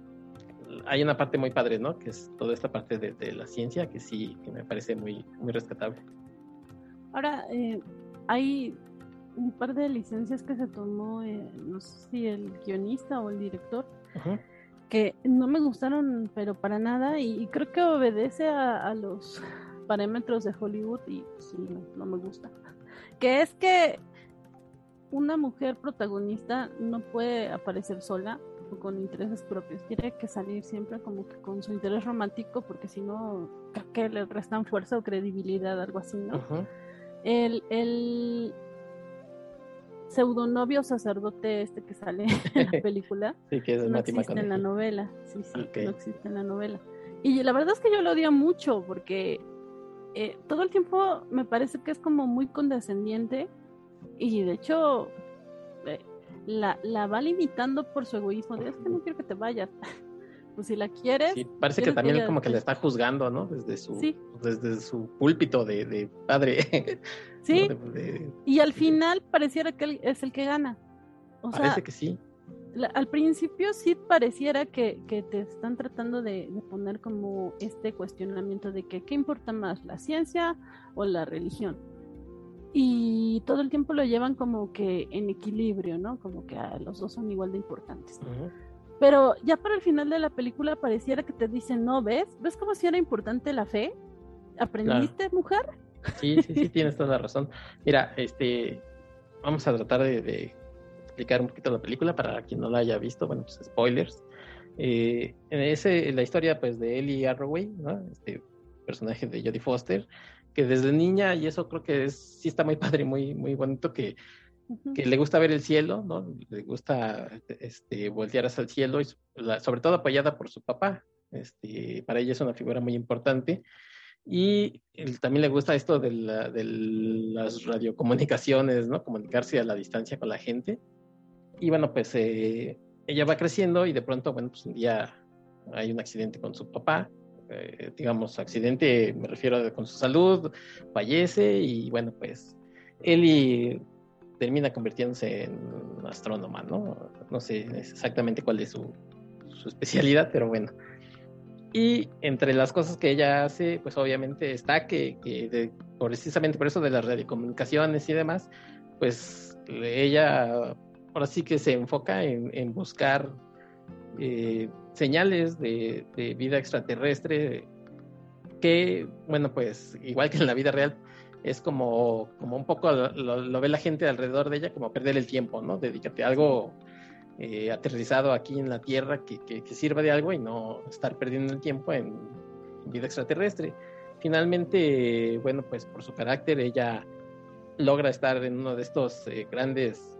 hay una parte muy padre, ¿no? Que es toda esta parte de, la ciencia que sí, que me parece muy, muy rescatable. Ahora, eh, hay un par de licencias que se tomó, eh, no sé si el guionista o el director, que no me gustaron, pero para nada, y, creo que obedece a, los parámetros de Hollywood y sí, no me gusta. Que es que una mujer protagonista no puede aparecer sola o con intereses propios. Tiene que salir siempre como que con su interés romántico, porque si no, que le restan fuerza o credibilidad, algo así, ¿no? El, el pseudonovio sacerdote este que sale en la película no existe en la novela. Sí, sí, no existe en la novela. Y la verdad es que yo lo odio mucho porque eh, todo el tiempo me parece que es como muy condescendiente y de hecho, eh, la, la, va limitando por su egoísmo. De, es que no quiero que te vayas. pues si la quieres. Sí, parece que también como que le está juzgando, ¿no? Desde su, desde su púlpito de, padre. Sí. y al final pareciera que él es el que gana. O Parece que sí. al principio sí pareciera que, que te están tratando de, de, poner como este cuestionamiento de que qué importa más, la ciencia o la religión y todo el tiempo lo llevan como que en equilibrio, ¿no? Como que ah, los dos son igual de importantes. Pero ya para el final de la película pareciera que te dicen, no, ¿ves? ¿Ves cómo si era importante la fe? ¿Aprendiste, mujer? Sí, sí, sí, tienes toda la razón. Mira, este, vamos a tratar de, explicar un poquito la película para quien no la haya visto, bueno, pues spoilers. Eh, en ese, la historia pues de Ellie Arroway, ¿no? Este personaje de Jodie Foster, que desde niña, y eso creo que es, sí está muy padre, muy, muy bonito, que, que le gusta ver el cielo, ¿no? Le gusta este, voltear hacia el cielo, y sobre todo apoyada por su papá. Este, para ella es una figura muy importante. Y también le gusta esto de, la, de, las radiocomunicaciones, ¿no? Comunicarse a la distancia con la gente. Y bueno, pues eh, ella va creciendo y de pronto, bueno, pues un día hay un accidente con su papá eh, digamos, accidente, me refiero con su salud, fallece y bueno, pues Eli termina convirtiéndose en astrónoma, ¿no? No sé exactamente cuál es su, su especialidad, pero bueno. Y entre las cosas que ella hace, pues obviamente está que, que precisamente por eso de las radiocomunicaciones y demás, pues ella ahora sí que se enfoca en, buscar eh, señales de, vida extraterrestre que, bueno, pues igual que en la vida real, es como, como un poco lo, ve la gente alrededor de ella como perder el tiempo, ¿no? Dedícate a algo eh, aterrizado aquí en la Tierra que, que, sirva de algo y no estar perdiendo el tiempo en, vida extraterrestre. Finalmente, bueno, pues por su carácter, ella logra estar en uno de estos eh, grandes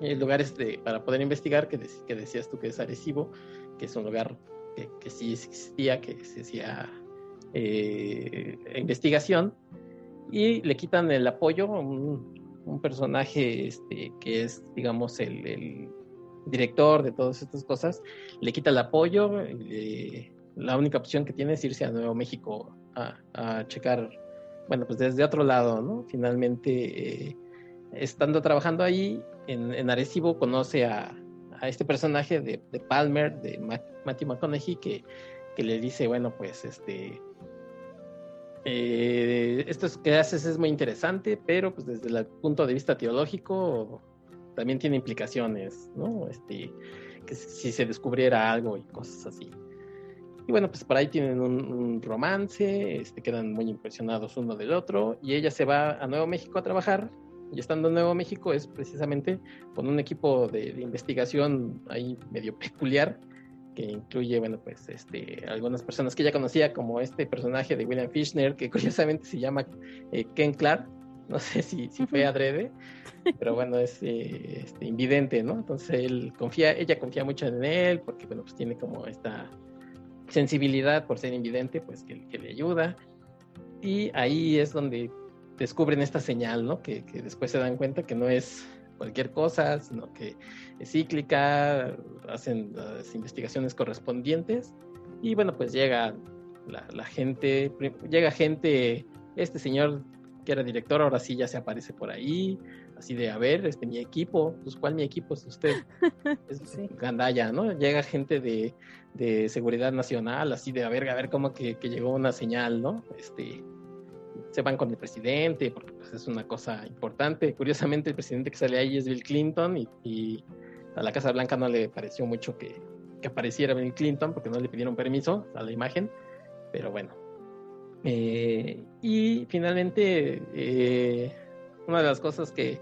eh, lugares de, para poder investigar, que, que, decías tú que es Arecibo, que es un lugar que, que sí existía, que se hacía eh, investigación, y le quitan el apoyo a un, personaje este, que es, digamos, el, director de todas estas cosas, le quita el apoyo, la única opción que tiene es irse a Nuevo México a, a checar, bueno, pues desde otro lado, ¿no? Finalmente, eh, estando trabajando ahí, en, Arecibo conoce a, este personaje de, Palmer, de Matthew McConaughey, que, le dice, bueno, pues este, eh, esto que haces es muy interesante, pero pues desde el punto de vista teológico también tiene implicaciones, ¿no? Este, que si se descubriera algo y cosas así. Y bueno, pues por ahí tienen un, un, romance, este, quedan muy impresionados uno del otro, y ella se va a Nuevo México a trabajar y estando en Nuevo México es precisamente con un equipo de, investigación ahí medio peculiar que incluye, bueno, pues este, algunas personas que ya conocía, como este personaje de William Fishner, que curiosamente se llama eh, Ken Clark, no sé si, si fue adrede, pero bueno, es eh, este, invidente, ¿no? Entonces él confía, ella confía mucho en él, porque bueno, pues tiene como esta sensibilidad por ser invidente, pues que, que le ayuda. Y ahí es donde descubren esta señal, ¿no? Que, después se dan cuenta que no es cualquier cosa, sino que es cíclica, hacen las investigaciones correspondientes y bueno, pues llega la, gente, llega gente, este señor que era director, ahora sí ya se aparece por ahí, así de, a ver, este, mi equipo, pues ¿cuál mi equipo es usted? Es Gandaya, ¿no? Llega gente de, de, seguridad nacional, así de, a ver, a ver cómo que, que llegó una señal, ¿no? Este, se van con el presidente, porque pues, es una cosa importante. Curiosamente, el presidente que sale ahí es Bill Clinton y, a la Casa Blanca no le pareció mucho que, apareciera Bill Clinton porque no le pidieron permiso a la imagen, pero bueno. Eh, y finalmente, eh, una de las cosas que,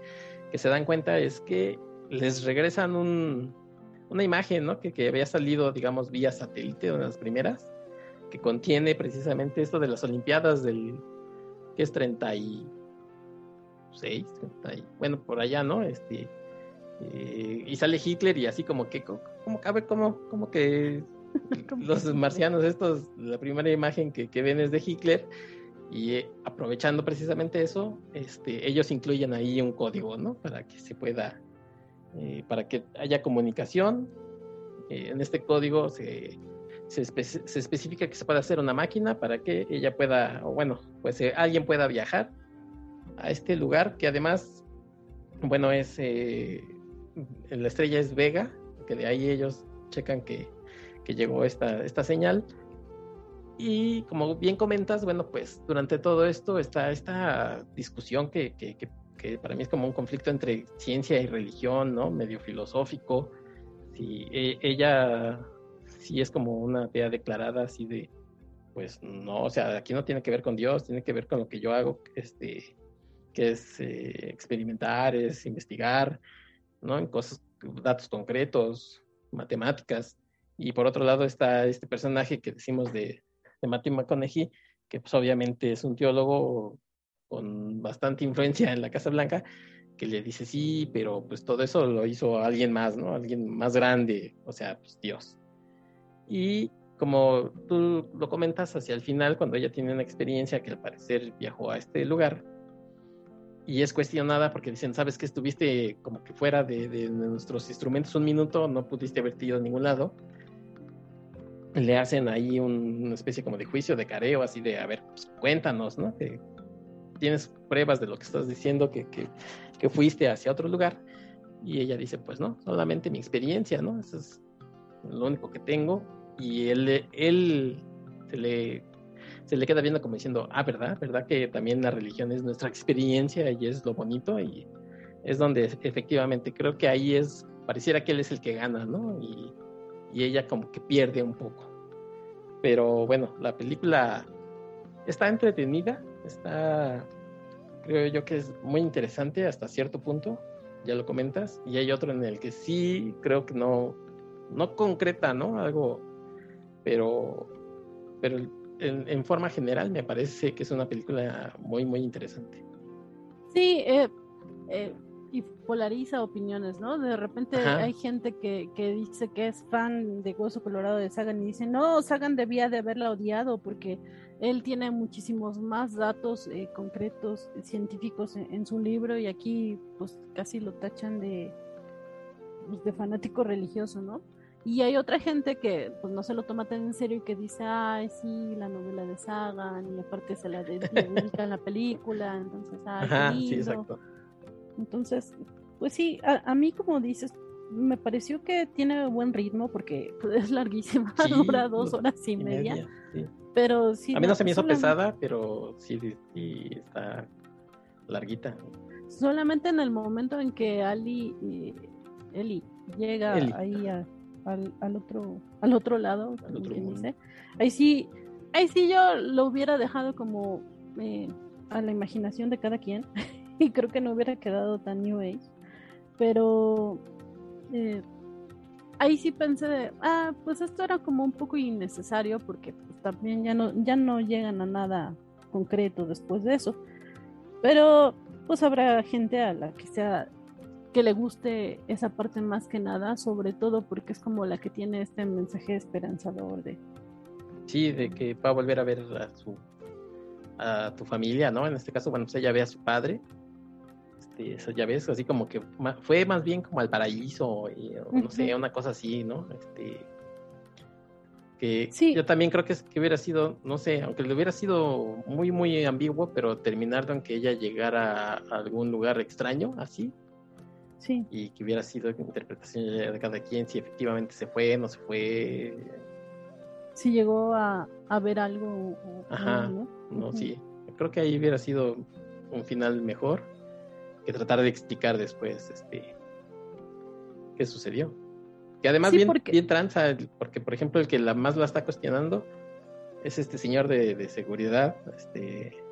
se dan cuenta es que les regresan una imagen ¿no? que, que había salido, digamos, vía satélite, una de las primeras, que contiene precisamente esto de las Olimpiadas del que es 36, 30, bueno, por allá, ¿no? Este, eh, y sale Hitler y así como que, como, a ver, como, como que los marcianos estos, la primera imagen que, que ven es de Hitler y eh, aprovechando precisamente eso, este, ellos incluyen ahí un código, ¿no? Para que se pueda, eh, para que haya comunicación. en este código se se, especifica que se puede hacer una máquina para que ella pueda, o bueno, pues eh, alguien pueda viajar a este lugar que además, bueno, es, eh, la estrella es Vega, que de ahí ellos checan que, que llegó esta, esta señal. Y como bien comentas, bueno, pues durante todo esto está esta discusión que, que, que, para mí es como un conflicto entre ciencia y religión, ¿no? Medio filosófico. Si e, ella sí es como una idea declarada así de, pues no, o sea, aquí no tiene que ver con Dios, tiene que ver con lo que yo hago, este, que es eh, experimentar, es investigar, ¿no? En cosas, datos concretos, matemáticas. Y por otro lado está este personaje que decimos de, de Matthew McConaughey, que pues obviamente es un teólogo con bastante influencia en la Casa Blanca, que le dice, sí, pero pues todo eso lo hizo alguien más, ¿no? Alguien más grande, o sea, pues Dios. Y como tú lo comentas hacia el final, cuando ella tiene una experiencia que al parecer viajó a este lugar y es cuestionada porque dicen, sabes que estuviste como que fuera de, nuestros instrumentos un minuto, no pudiste haberte ido a ningún lado, le hacen ahí una especie como de juicio, de careo, así de, a ver, pues, cuéntanos, ¿no? Tienes pruebas de lo que estás diciendo, que, que, que, fuiste hacia otro lugar. Y ella dice, pues no, solamente mi experiencia, ¿no? Eso es lo único que tengo, y él, él se le se le queda viendo como diciendo, ah, ¿verdad? ¿Verdad que también la religión es nuestra experiencia y es lo bonito? Y es donde efectivamente creo que ahí es, pareciera que él es el que gana, ¿no? Y, y ella como que pierde un poco. Pero bueno, la película está entretenida, está, creo yo que es muy interesante hasta cierto punto, ya lo comentas, y hay otro en el que sí creo que no, no concreta, ¿no? Algo, pero, pero en, forma general me parece que es una película muy, muy interesante. Sí, eh, eh, y polariza opiniones, ¿no? De repente hay gente que, que, dice que es fan de Hueso Colorado de Sagan y dice, no, Sagan debía de haberla odiado porque él tiene muchísimos más datos eh, concretos, científicos en, su libro y aquí pues casi lo tachan de, pues, de fanático religioso, ¿no? Y hay otra gente que pues no se lo toma tan en serio y que dice, ay, sí, la novela de Sagan, y aparte se la dedica en la película, entonces, ay, qué lindo. Entonces, pues sí, a, mí como dices, me pareció que tiene buen ritmo porque es larguísima, dura dos horas y, media. Pero sí. A mí no, se me hizo pesada, pero sí, sí, está larguita. Solamente en el momento en que Ali, Eli llega ahí a al, al otro al otro lado, Ahí sí, ahí sí yo lo hubiera dejado como eh, a la imaginación de cada quien y creo que no hubiera quedado tan New Age, pero eh, ahí sí pensé de, ah, pues esto era como un poco innecesario porque pues, también ya no ya no llegan a nada concreto después de eso, pero pues habrá gente a la que sea que le guste esa parte más que nada, sobre todo porque es como la que tiene este mensaje esperanzador de... Sí, de que va a volver a ver a su a tu familia, ¿no? En este caso, bueno, pues ella ve a su padre, este, eso ya ves, así como que fue más bien como al paraíso, y, no sé, una cosa así, ¿no? Este, que sí. yo también creo que, que hubiera sido, no sé, aunque le hubiera sido muy, muy ambiguo, pero terminar en que ella llegara a algún lugar extraño, así, y que hubiera sido interpretación de cada quien, si efectivamente se fue, no se fue. Si llegó a, a ver algo. Ajá, ¿no? no sí. Creo que ahí hubiera sido un final mejor que tratar de explicar después este qué sucedió. Que además bien, bien tranza, porque por ejemplo el que la más la está cuestionando es este señor de, de seguridad, este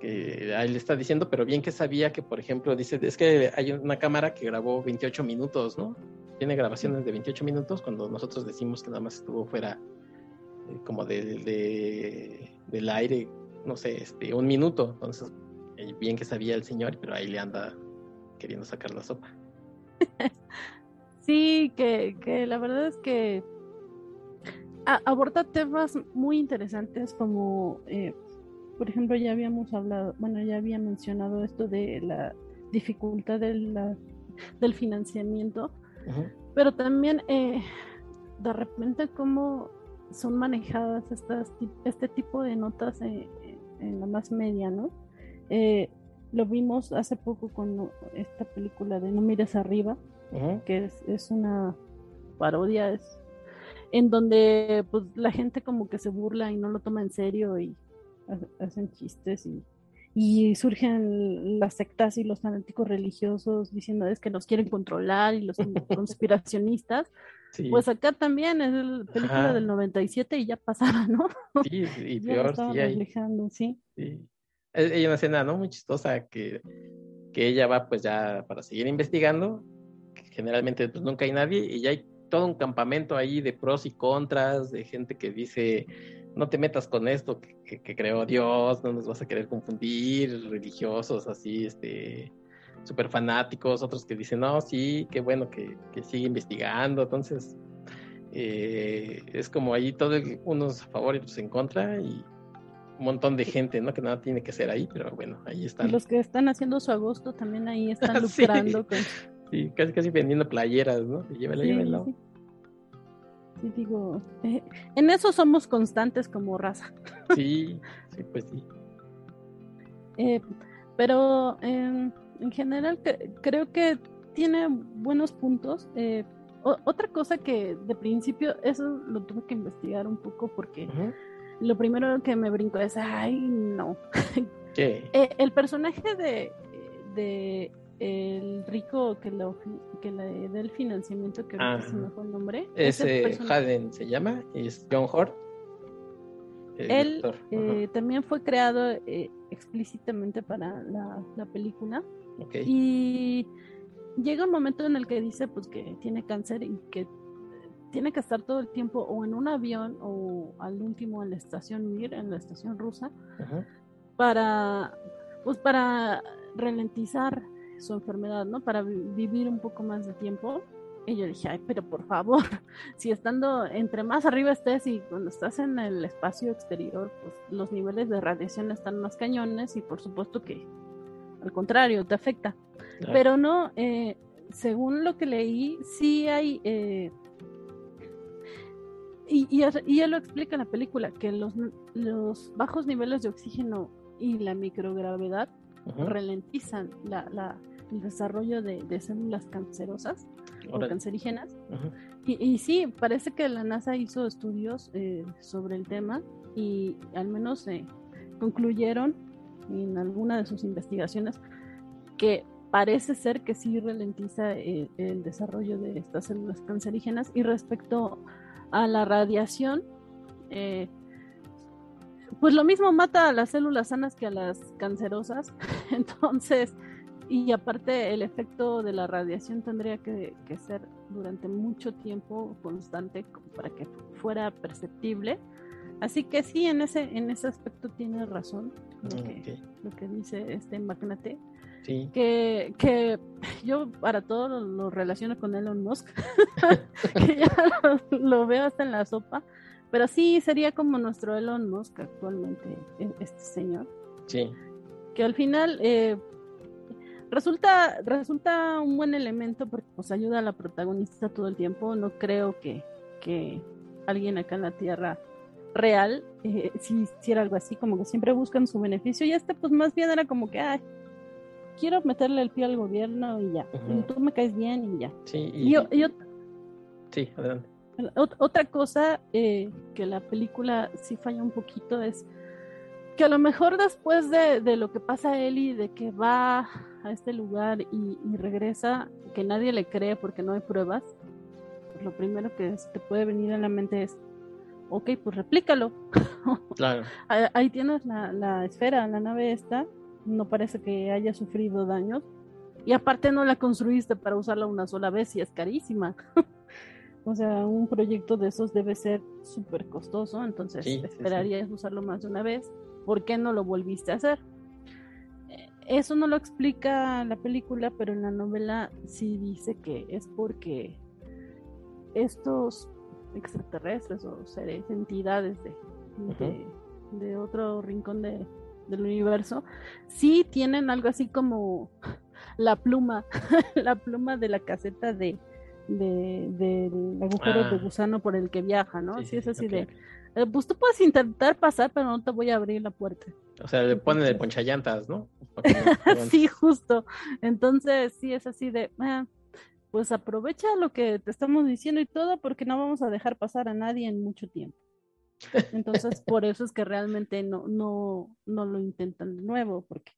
que ahí le está diciendo, pero bien que sabía que, por ejemplo, dice, es que hay una cámara que grabó 28 minutos, ¿no? Tiene grabaciones de 28 minutos cuando nosotros decimos que nada más estuvo fuera eh, como de, del aire, no sé, este, un minuto. Entonces, eh, bien que sabía el señor, pero ahí le anda queriendo sacar la sopa. sí, que, que la verdad es que aborda temas muy interesantes como eh, por ejemplo, ya habíamos hablado, bueno, ya había mencionado esto de la dificultad de del financiamiento, pero también eh, de repente cómo son manejadas estas, este tipo de notas en, la más media, ¿no? Eh, lo vimos hace poco con esta película de No mires arriba, que es, es, una parodia, es en donde pues la gente como que se burla y no lo toma en serio y hacen chistes y, y surgen las sectas y los fanáticos religiosos diciendo es que nos quieren controlar y los conspiracionistos. Pues acá también es la película del 97 y ya pasaba, ¿no? Sí, y peor, sí, hay, sí. Hay una escena, ¿no? Muy chistosa que, que ella va pues ya para seguir investigando, generalmente pues nunca hay nadie y ya hay todo un campamento ahí de pros y contras, de gente que dice no te metas con esto que, creó Dios, no nos vas a querer confundir, religiosos así, este, súper fanáticos, otros que dicen, no, sí, qué bueno que, sigue investigando, entonces eh, es como ahí todos unos a favor y otros en contra y un montón de gente, ¿no? Que nada tiene que ser ahí, pero bueno, ahí están. Y los que están haciendo su agosto también ahí están lucrando. sí, casi casi vendiendo playeras, ¿no? Llévela, llévela digo, eh, en eso somos constantes como raza. Sí, sí, pues sí. Eh, pero em, en general creo que tiene buenos puntos. Eh, otra cosa que de principio, eso lo tuve que investigar un poco porque lo primero que me brincó es, ay, no. ¿Qué? Eh, el personaje de, de el rico que, que le da el financiamiento, que ahorita se me fue el nombre. Ese Haden se llama, es John Hort. Él eh, también fue creado eh, explícitamente para la, la película. Y llega un momento en el que dice pues que tiene cáncer y que tiene que estar todo el tiempo o en un avión o al último en la estación Mir, en la estación rusa, para pues para ralentizar su enfermedad, ¿no? Para vivir un poco más de tiempo. Y yo dije, ay, pero por favor, si estando entre más arriba estés y cuando estás en el espacio exterior, pues los niveles de radiación están más cañones y por supuesto que al contrario, te afecta. Pero no, eh, según lo que leí, sí hay... Eh, y, y, y, él lo explica en la película, que los, los bajos niveles de oxígeno y la microgravedad ralentizan la, el desarrollo de, células cancerosas o cancerígenas. y, y, sí, parece que la NASA hizo estudios eh, sobre el tema y al menos eh, concluyeron en alguna de sus investigaciones que parece ser que sí ralentiza el, el desarrollo de estas células cancerígenas y respecto a la radiación, eh, pues lo mismo mata a las células sanas que a las cancerosas. Entonces, y aparte el efecto de la radiación tendría que, ser durante mucho tiempo constante para que fuera perceptible. Así que sí, en ese, en ese aspecto tiene razón lo, que, lo que dice este magnate. Sí. Que, que yo para todo lo, relaciono con Elon Musk, que ya lo, veo hasta en la sopa, pero sí sería como nuestro Elon Musk actualmente, este señor. Sí. Que al final eh, resulta, resulta un buen elemento porque pues ayuda a la protagonista todo el tiempo. No creo que, que alguien acá en la Tierra real eh, si hiciera algo así, como que siempre buscan su beneficio. Y este pues más bien era como que, ay, quiero meterle el pie al gobierno y ya. y tú me caes bien y ya. Sí, y, sí adelante. Otra cosa eh, que la película sí falla un poquito es que a lo mejor después de, lo que pasa a Eli, de que va a este lugar y, regresa, que nadie le cree porque no hay pruebas, pues lo primero que te puede venir a la mente es, ok, pues replícalo. Claro. Ahí tienes la, la esfera, la nave esta, no parece que haya sufrido daños. Y aparte no la construiste para usarla una sola vez y es carísima. O sea, un proyecto de esos debe ser súper costoso, entonces esperarías usarlo más de una vez. ¿Por qué no lo volviste a hacer? Eh, eso no lo explica la película, pero en la novela sí dice que es porque estos extraterrestres o seres, entidades de, de, otro rincón de, del universo, sí tienen algo así como la pluma, la pluma de la caseta de, del de, agujero de ah. gusano por el que viaja, ¿no? Sí, es así de, eh, pues tú puedes intentar pasar, pero no te voy a abrir la puerta. O sea, le ponen el ponchallantas, ¿no? sí, justo. Entonces, sí, es así de, ah, pues aprovecha lo que te estamos diciendo y todo, porque no vamos a dejar pasar a nadie en mucho tiempo. Entonces, por eso es que realmente no, no, no lo intentan de nuevo, porque...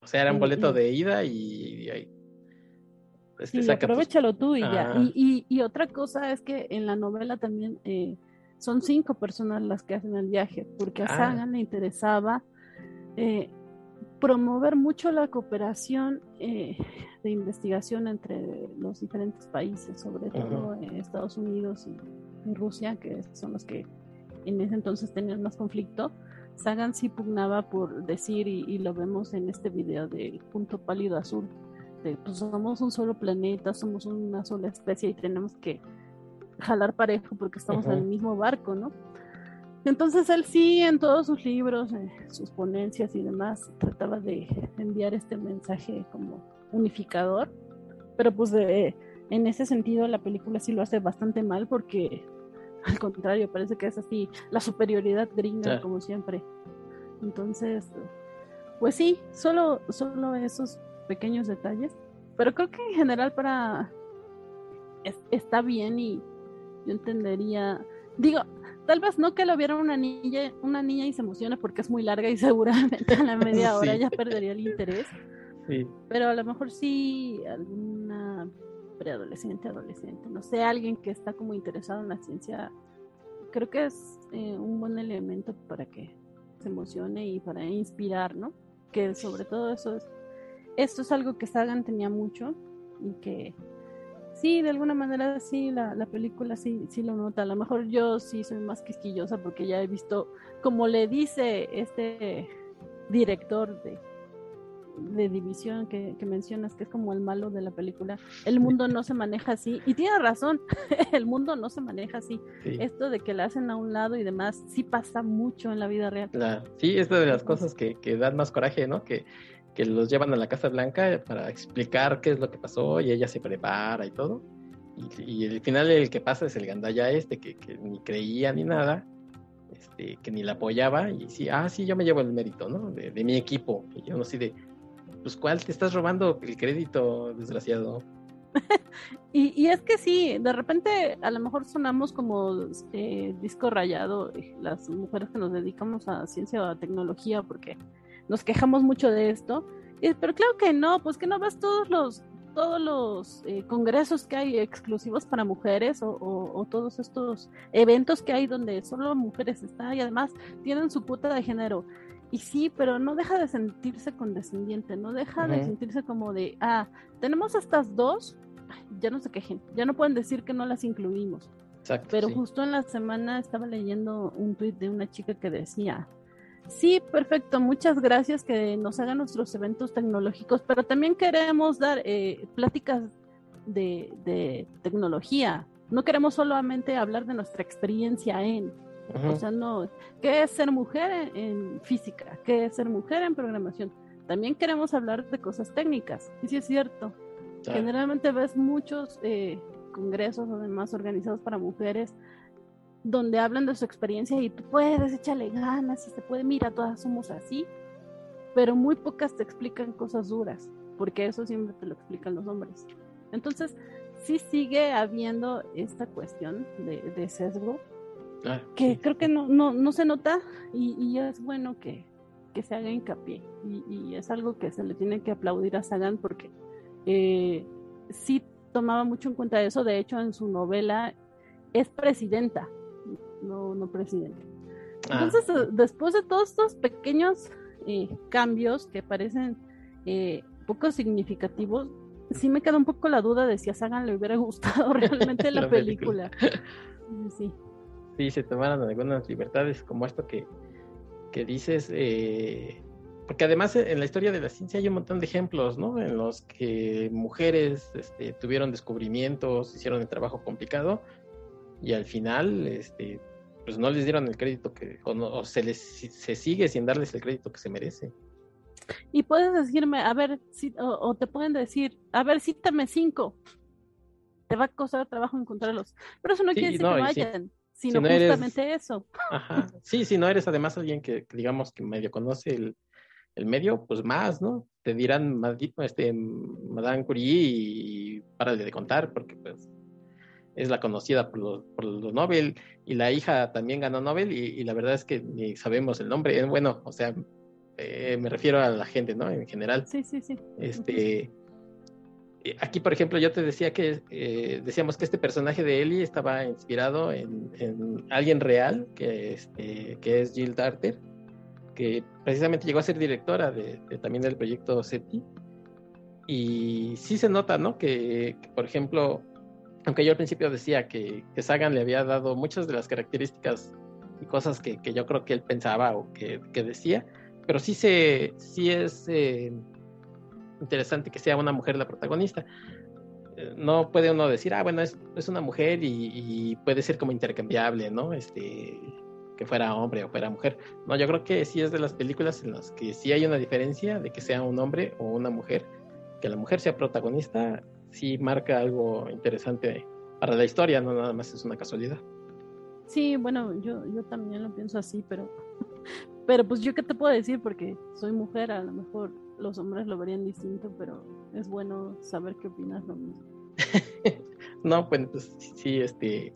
O sea, era un boleto de ida y, y este, sí, aprovechalo tú y ya. Y, y, otra cosa es que en la novela también eh, son cinco personas las que hacen el viaje, porque a ah. Sagan le interesaba eh, promover mucho la cooperación eh, de investigación entre los diferentes países, sobre todo Estados Unidos y, Rusia, que son los que en ese entonces tenían más conflicto. Sagan sí pugnaba por decir, y, y lo vemos en este video del punto pálido azul, pues somos un solo planeta, somos una sola especie y tenemos que jalar parejo porque estamos en el mismo barco, ¿no? Entonces él sí, en todos sus libros, eh, sus ponencias y demás, trataba de enviar este mensaje como unificador, pero pues en ese sentido la película sí lo hace bastante mal porque al contrario, parece que es así, la superioridad gringa como siempre. Entonces, pues sí, solo, solo esos pequeños detalles, pero creo que en general para está bien y yo entendería, digo, tal vez no que lo viera una niña, una niña y se emocione porque es muy larga y seguramente a la media hora ya perdería el interés. Pero a lo mejor sí alguna preadolescente, adolescente, no sé, alguien que está como interesado en la ciencia, creo que es eh, un buen elemento para que se emocione y para inspirar, ¿no? Que sobre todo eso es, esto es algo que Sagan tenía mucho y que sí, de alguna manera sí, la, la película sí, sí lo nota. A lo mejor yo sí soy más quisquillosa porque ya he visto, como le dice este director de, de división que, mencionas, que es como el malo de la película, el mundo no se maneja así. Y tiene razón, el mundo no se maneja así. Esto de que la hacen a un lado y demás, sí pasa mucho en la vida real. Sí, es de las cosas que, que dan más coraje, ¿no? Que, que los llevan a la Casa Blanca para explicar qué es lo que pasó y ella se prepara y todo. Y, el final el que pasa es el gandaya este, que, que ni creía ni nada, este, que ni la apoyaba y sí, ah, sí, yo me llevo el mérito, ¿no? De, de mi equipo. Y yo no sé de, pues ¿cuál te estás robando el crédito, desgraciado? y, es que sí, de repente a lo mejor sonamos como eh, disco rayado, eh, las mujeres que nos dedicamos a ciencia o a tecnología, porque nos quejamos mucho de esto, pero claro que no, pues que no ves todos los todos los eh, congresos que hay exclusivos para mujeres o, o, todos estos eventos que hay donde solo mujeres están y además tienen su puta de género. Y sí, pero no deja de sentirse condescendiente, no deja de sentirse como de, ah, tenemos estas dos, ya no se quejen, ya no pueden decir que no las incluimos. Exacto, pero justo en la semana estaba leyendo un tweet de una chica que decía, sí, perfecto, muchas gracias que nos hagan nuestros eventos tecnológicos, pero también queremos dar eh, pláticas de, de tecnología. No queremos solamente hablar de nuestra experiencia en, o sea, no, ¿qué es ser mujer en, física? ¿Qué es ser mujer en programación? También queremos hablar de cosas técnicas, y sí es cierto. Generalmente ves muchos eh, congresos además organizados para mujeres donde hablan de su experiencia y tú puedes echarle ganas y se puede, mira, todas somos así, pero muy pocas te explican cosas duras, porque eso siempre te lo explican los hombres. Entonces, sí sigue habiendo esta cuestión de, de sesgo Ah, que creo que no, no, no se nota y, es bueno que, que, se haga hincapié y, es algo que se le tiene que aplaudir a Sagan porque eh, sí tomaba mucho en cuenta eso, de hecho en su novela es presidenta, no, no presidente. Ah. Entonces, eh, después de todos estos pequeños eh, cambios que parecen eh, poco significativos, sí me queda un poco la duda de si a Sagan le hubiera gustado realmente la, película. Sí sí se tomaron algunas libertades como esto que, que dices, eh, porque además en la historia de la ciencia hay un montón de ejemplos, ¿no? En los que mujeres este, tuvieron descubrimientos, hicieron el trabajo complicado y al final, este, pues no les dieron el crédito que, o, se les se sigue sin darles el crédito que se merece. Y puedes decirme, a ver, si, o, te pueden decir, a ver, cítame cinco. Te va a costar trabajo encontrarlos. Pero eso no quiere decir que no vayan sino justamente eso. Ajá. Sí, si no eres además alguien que, digamos que medio conoce el, el, medio, pues más, ¿no? Te dirán este, Madame Curie y párale de contar, porque pues es la conocida por los, por los Nobel y la hija también ganó Nobel y, la verdad es que ni sabemos el nombre. Bueno, o sea, eh, me refiero a la gente, ¿no? En general. Sí, sí, sí. Este, eh, aquí, por ejemplo, yo te decía que eh, decíamos que este personaje de Ellie estaba inspirado en, alguien real, que, este, que es Jill Darter, que precisamente llegó a ser directora de, también del proyecto SETI. Y sí se nota, ¿no? Que, por ejemplo, aunque yo al principio decía que, que, Sagan le había dado muchas de las características y cosas que, yo creo que él pensaba o que, decía, pero sí, se, sí es... Eh, interesante que sea una mujer la protagonista. Eh, no puede uno decir, ah, bueno, es, es una mujer y, puede ser como intercambiable, ¿no? Este, que fuera hombre o fuera mujer. No, yo creo que sí es de las películas en las que sí hay una diferencia de que sea un hombre o una mujer. Que la mujer sea protagonista sí marca algo interesante para la historia, no nada más es una casualidad. Sí, bueno, yo, yo también lo pienso así, pero, pero pues yo qué te puedo decir porque soy mujer, a lo mejor los hombres lo verían distinto, pero es bueno saber qué opinas lo mismo. no, pues, pues, sí, este,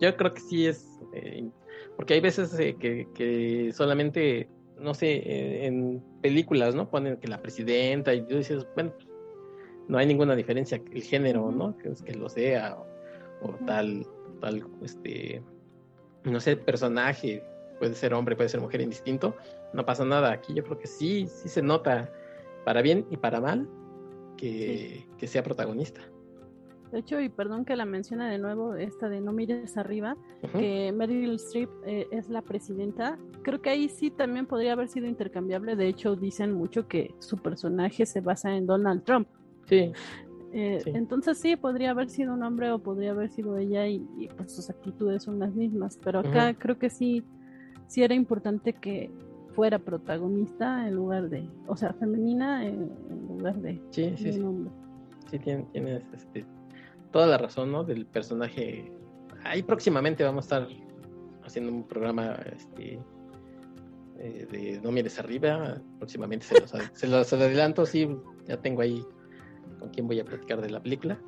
yo creo que sí es, eh, porque hay veces eh, que, solamente, no sé, eh, en películas, ¿no? Ponen que la presidenta y tú dices, bueno, pues, no hay ninguna diferencia el género, ¿no? Que, que lo sea o, tal, tal, este, no sé, personaje, puede ser hombre, puede ser mujer indistinto, no pasa nada. Aquí yo creo que sí, sí se nota para bien y para mal que, que sea protagonista. De hecho, y perdón que la mencione de nuevo, esta de No mires arriba, que Meryl Streep eh, es la presidenta. Creo que ahí sí también podría haber sido intercambiable. De hecho, dicen mucho que su personaje se basa en Donald Trump. Sí. Eh, entonces sí, podría haber sido un hombre o podría haber sido ella y, pues sus actitudes son las mismas. Pero acá creo que sí, sí era importante que fuera protagonista en lugar de, o sea, femenina en, lugar de, sí, sí, un hombre. Sí, tienes, este, toda la razón, ¿no? Del personaje. Ahí próximamente vamos a estar haciendo un programa este, eh, de No mires arriba. Próximamente se los, se los, adelanto, sí, ya tengo ahí con quién voy a platicar de la película.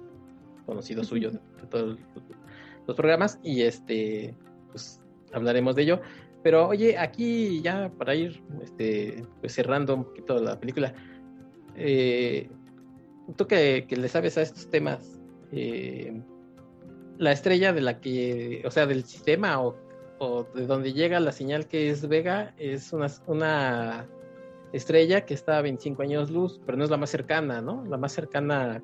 Conocido suyo de, todos los programas. Y este, pues hablaremos de ello. Pero oye, aquí ya para ir este, pues cerrando un poquito la película, eh, tú que, que, le sabes a estos temas, eh, la estrella de la que, o sea, del sistema o, de donde llega la señal que es Vega, es una estrella que está a 25 años luz, pero no es la más cercana, ¿no? La más cercana,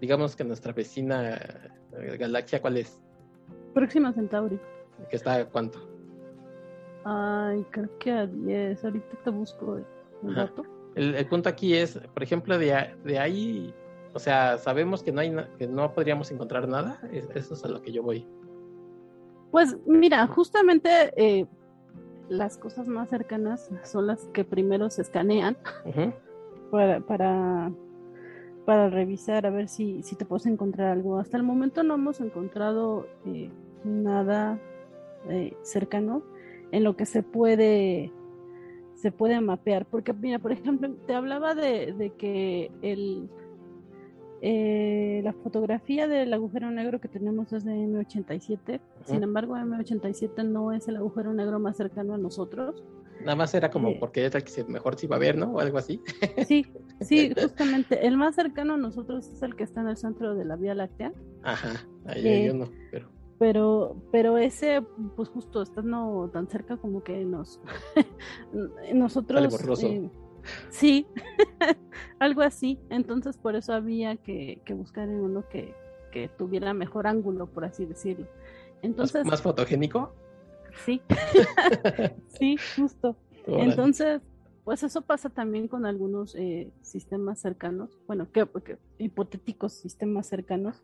digamos que nuestra vecina eh, galaxia, ¿cuál es? Próxima Centauri. ¿Que está a cuánto? Ay, creo que a 10. Ahorita te busco el dato. El, punto aquí es, por ejemplo, de, de ahí o sea, sabemos que no hay que no podríamos encontrar nada. Eso es a lo que yo voy. Pues mira, justamente eh, las cosas más cercanas son las que primero se escanean para, para, para, revisar a ver si, si te puedes encontrar algo. Hasta el momento no hemos encontrado eh, nada eh, cercano en lo que se puede se puede mapear. Porque mira, por ejemplo, te hablaba de, de que el eh, la fotografía del agujero negro que tenemos es de M87, sin embargo M87 no es el agujero negro más cercano a nosotros. Nada más era como eh, porque es el que mejor se iba a ver, ¿no? O algo así. Sí, sí, justamente. El más cercano a nosotros es el que está en el centro de la Vía Láctea. Ajá, ahí eh, yo no, pero... Pero, pero ese, pues justo estando tan cerca como que nos... nosotros... Sí, algo así. Entonces por eso había que, buscar en uno que, tuviera mejor ángulo, por así decirlo. Entonces, ¿Más, fotogénico? Sí, sí, justo. Entonces, pues eso pasa también con algunos eh, sistemas cercanos, bueno, que, hipotéticos sistemas cercanos,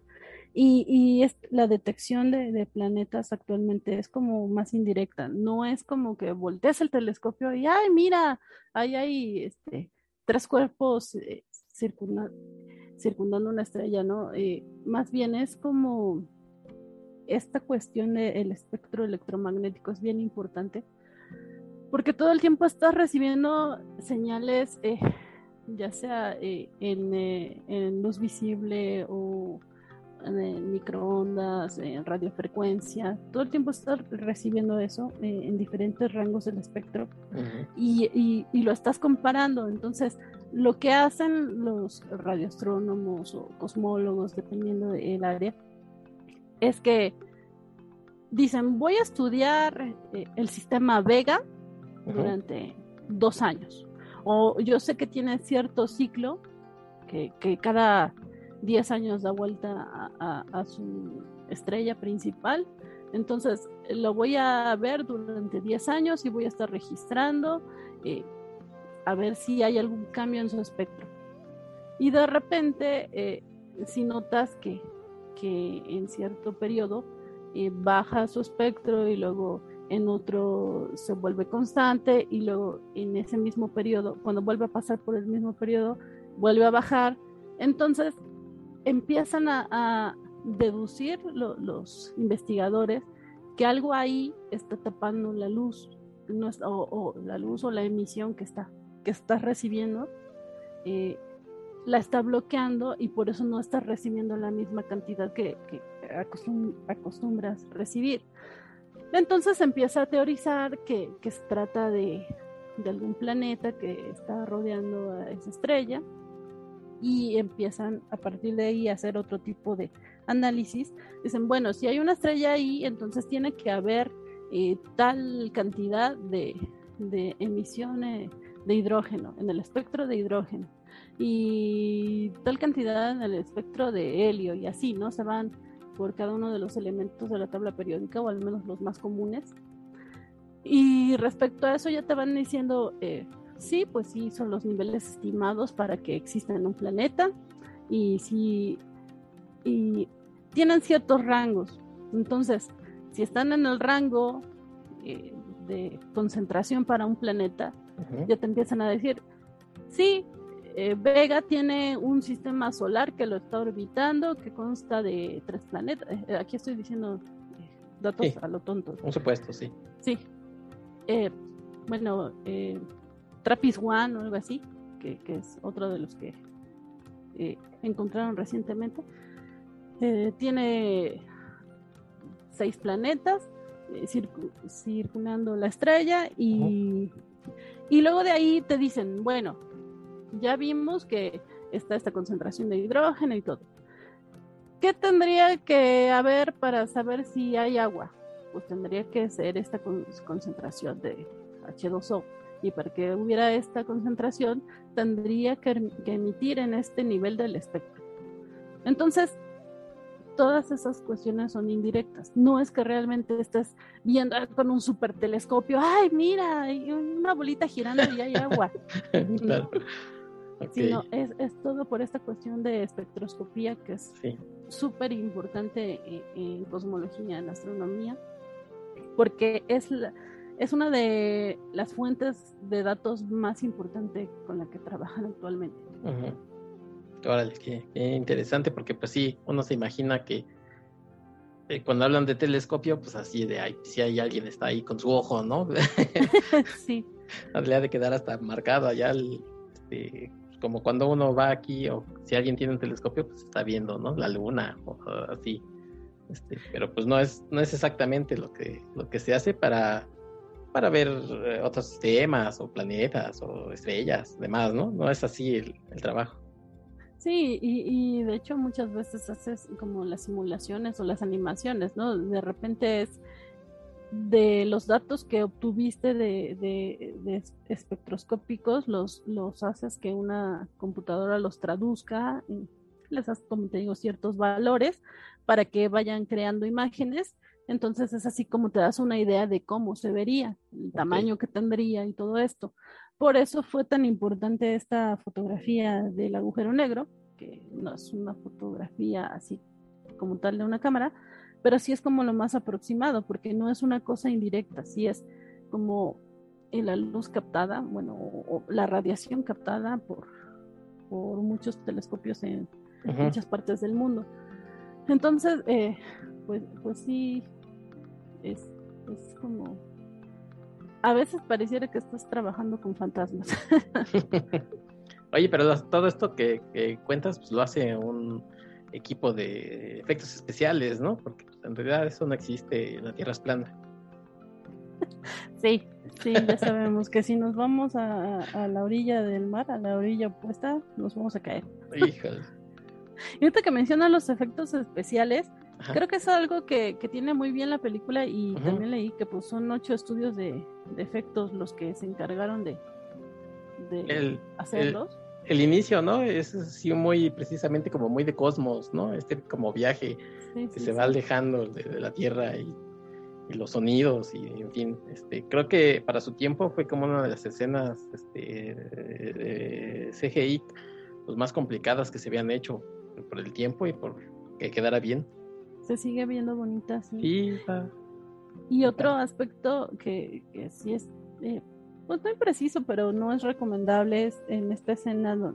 y, y es, la detección de, planetas actualmente es como más indirecta, no es como que voltees el telescopio y, ay, mira, ahí hay este, tres cuerpos eh, circundando una estrella, ¿no? Eh, más bien es como esta cuestión del espectro electromagnético es bien importante porque todo el tiempo estás recibiendo señales, eh, ya sea en, en, luz visible o en microondas, en radiofrecuencia, todo el tiempo estás recibiendo eso eh, en diferentes rangos del espectro y, lo estás comparando. Entonces, lo que hacen los radioastrónomos o cosmólogos, dependiendo del área, es que dicen, voy a estudiar eh, el sistema Vega durante dos años. O yo sé que tiene cierto ciclo, que, que cada 10 años da vuelta a, su estrella principal. Entonces lo voy a ver durante 10 años y voy a estar registrando eh, a ver si hay algún cambio en su espectro. Y de repente, eh, si notas que, que, en cierto periodo eh, baja su espectro y luego en otro se vuelve constante y luego en ese mismo periodo, cuando vuelve a pasar por el mismo periodo, vuelve a bajar. Entonces empiezan a, deducir los investigadores que algo ahí está tapando la luz, o, la luz o la emisión que está, que recibiendo, eh, la está bloqueando y por eso no estás recibiendo la misma cantidad que, acostumbras recibir. Entonces empieza a teorizar que, que se trata de, de algún planeta que está rodeando a esa estrella y empiezan a partir de ahí a hacer otro tipo de análisis. Dicen, bueno, si hay una estrella ahí, entonces tiene que haber eh, tal cantidad de, de emisiones de hidrógeno, en el espectro de hidrógeno, y tal cantidad en el espectro de helio, y así, ¿no? Se van por cada uno de los elementos de la tabla periódica, o al menos los más comunes. Y respecto a eso ya te van diciendo, eh, sí, pues sí, son los niveles estimados para que exista en un planeta, y sí, y tienen ciertos rangos. Entonces, si están en el rango eh, de concentración para un planeta, ya te empiezan a decir, sí, eh, Vega tiene un sistema solar que lo está orbitando, que consta de tres planetas. Eh, aquí estoy diciendo datos a lo tonto. Un supuesto, sí. Sí. bueno, Trappist One o algo así, que, que, es otro de los que encontraron recientemente. tiene seis planetas eh, circulando la estrella y, y luego de ahí te dicen, bueno, ya vimos que está esta concentración de hidrógeno y todo. ¿Qué tendría que haber para saber si hay agua? Pues tendría que ser esta concentración de H2O. Y para que hubiera esta concentración, tendría que, que emitir en este nivel del espectro. Entonces, todas esas cuestiones son indirectas. No es que realmente estés viendo con un super telescopio, ay, mira, hay una bolita girando y hay agua. claro. Sino es, todo por esta cuestión de espectroscopía que es súper importante en, cosmología, en astronomía, porque es, es una de las fuentes de datos más importantes con la que trabajan actualmente. Órale, qué, interesante, porque pues sí, uno se imagina que eh, cuando hablan de telescopio, pues así de ahí, si hay alguien está ahí con su ojo, ¿no? sí. Le de quedar hasta marcado allá, este, como cuando uno va aquí, o si alguien tiene un telescopio, pues está viendo, ¿no? La luna, o, así. Este, pero pues no es, no es exactamente lo que, lo que se hace para, para ver eh, otros sistemas, o planetas, o estrellas, demás, ¿no? No es así el trabajo. Sí, y, de hecho muchas veces haces como las simulaciones o las animaciones, ¿no? De repente es de los datos que obtuviste de, de, espectroscópicos, los, los haces que una computadora los traduzca, y les das, como te digo, ciertos valores para que vayan creando imágenes. Entonces es así como te das una idea de cómo se vería, el tamaño que tendría y todo esto. Por eso fue tan importante esta fotografía del agujero negro, que no es una fotografía así como tal de una cámara, pero sí es como lo más aproximado, porque no es una cosa indirecta, sí es como la luz captada, bueno, o, la radiación captada por, por muchos telescopios en muchas partes del mundo. Entonces, eh, pues, pues sí, es, es como a veces pareciera que estás trabajando con fantasmas. Oye, pero todo esto que, cuentas, pues lo hace un equipo de efectos especiales, ¿no? Porque pues, en realidad eso no existe, la Tierra es plana. Sí, sí, ya sabemos que si nos vamos a, la orilla del mar, a la orilla opuesta, nos vamos a caer. Híjole. Y ahorita que mencionan los efectos especiales, Creo que es algo que, tiene muy bien la película y también leí que pues son ocho estudios de, efectos los que se encargaron de, hacerlos. El, inicio, ¿no? Es así muy precisamente como muy de cosmos, ¿no? Este como viaje que se va alejando de, la Tierra y, los sonidos y en fin, este, creo que para su tiempo fue como una de las escenas este, de CGI pues, más complicadas que se habían hecho por el tiempo y por que quedara bien se sigue viendo bonita, sí. Y otro aspecto que, que sí es, eh, pues muy preciso, pero no es recomendable es en esta escena,